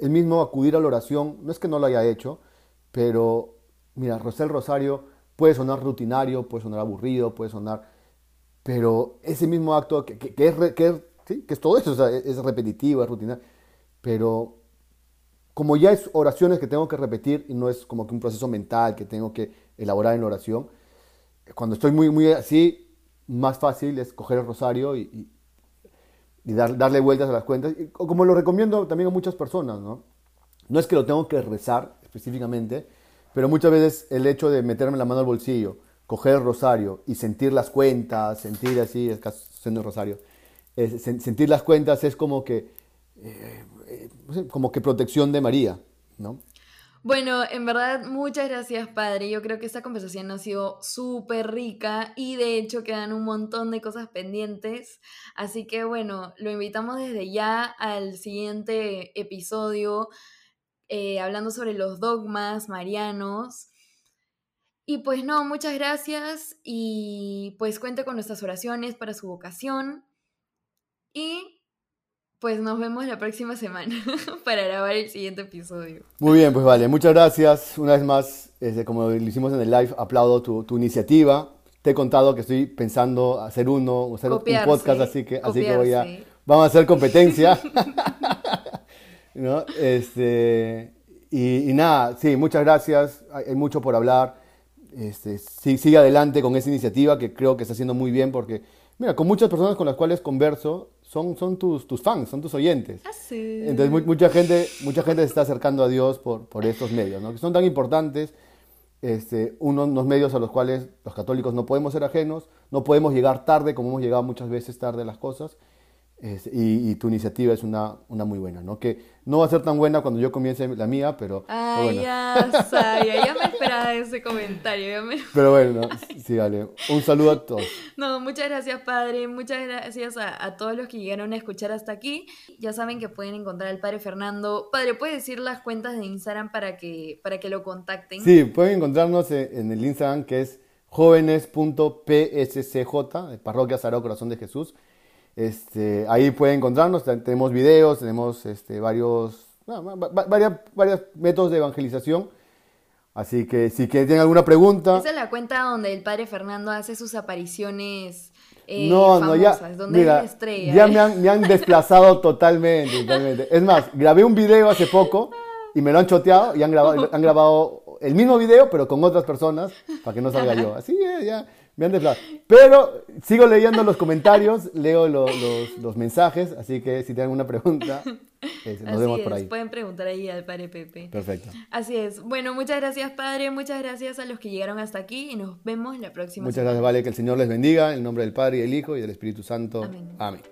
S1: el mismo acudir a la oración, no es que no lo haya hecho, pero mira, Rosel Rosario puede sonar rutinario, puede sonar aburrido, puede sonar, pero ese mismo acto que, que, es, que, es todo eso, es repetitivo, es rutinario, pero como ya es oraciones que tengo que repetir y no es como que un proceso mental que tengo que elaborar en la oración, cuando estoy muy, muy así, más fácil es coger el rosario y, y, darle vueltas a las cuentas, como lo recomiendo también a muchas personas, ¿no? No es que lo tengo que rezar específicamente, pero muchas veces el hecho de meterme la mano al bolsillo, coger el rosario y sentir las cuentas, sentir así, es haciendo el rosario, sentir las cuentas es como que, eh, eh, como que protección de María, ¿no?
S2: Bueno, en verdad, muchas gracias, padre. Yo creo que esta conversación ha sido súper rica y de hecho quedan un montón de cosas pendientes. Así que bueno, lo invitamos desde ya al siguiente episodio eh, hablando sobre los dogmas marianos. Y pues no, muchas gracias y pues cuente con nuestras oraciones para su vocación. Y pues nos vemos la próxima semana para grabar el siguiente episodio.
S1: Muy bien, pues vale, muchas gracias. Una vez más, este, como lo hicimos en el live, aplaudo tu, iniciativa. Te he contado que estoy pensando hacer uno, hacer un podcast, así que, así que voy, a, vamos a hacer competencia. ¿No? Este, y, y nada, sí, muchas gracias. Hay, hay mucho por hablar. Este, sí, sigue adelante con esa iniciativa que creo que está haciendo muy bien porque, mira, con muchas personas con las cuales converso son, son tus, tus fans, son tus oyentes.
S2: Ah, sí.
S1: Entonces mu- mucha gente, mucha gente se está acercando a Dios por, por estos medios, ¿no? que son tan importantes, este, uno- unos medios a los cuales los católicos no podemos ser ajenos, no podemos llegar tarde como hemos llegado muchas veces tarde a las cosas, este, y, y tu iniciativa es una, una muy buena, ¿no? que no va a ser tan buena cuando yo comience la mía, pero,
S2: Ay,
S1: bueno.
S2: ya sabía, ya me esperaba ese comentario. ya me-
S1: Pero bueno, sí, vale. Un saludo a todos.
S2: No, muchas gracias, padre. Muchas gracias a, a todos los que llegaron a escuchar hasta aquí. Ya saben que pueden encontrar al padre Fernando. Padre, ¿puede decir las cuentas de Instagram para que, para que lo contacten?
S1: Sí, pueden encontrarnos en, en el Instagram que es jóvenes.pscj, Parroquia Sagrado Corazón de Jesús. Este, ahí pueden encontrarnos, ten- tenemos videos, tenemos este, varios, no, va- va- varias, varios métodos de evangelización. Así que si tienen alguna pregunta,
S2: Esa es la cuenta donde el padre Fernando hace sus apariciones eh,
S1: no, no, ya,
S2: famosas, donde
S1: mira,
S2: es la estrella.
S1: ya
S2: ¿eh?
S1: me han, me han desplazado totalmente, totalmente. Es más, grabé un video hace poco y me lo han choteado y han grabado, han grabado el mismo video, pero con otras personas, para que no salga yo. Así es, ya, me han desplazado. Pero sigo leyendo los comentarios, leo lo- los, los mensajes, así que si tienen alguna pregunta, nos
S2: Así
S1: vemos por
S2: es,
S1: ahí.
S2: pueden preguntar ahí al padre Pepe.
S1: Perfecto.
S2: Así es. Bueno, muchas gracias, padre. Muchas gracias a los que llegaron hasta aquí y nos vemos la próxima
S1: Muchas
S2: semana.
S1: gracias, Vale, que el Señor les bendiga, en el nombre del Padre y del Hijo y del Espíritu Santo.
S2: Amén.
S1: Amén.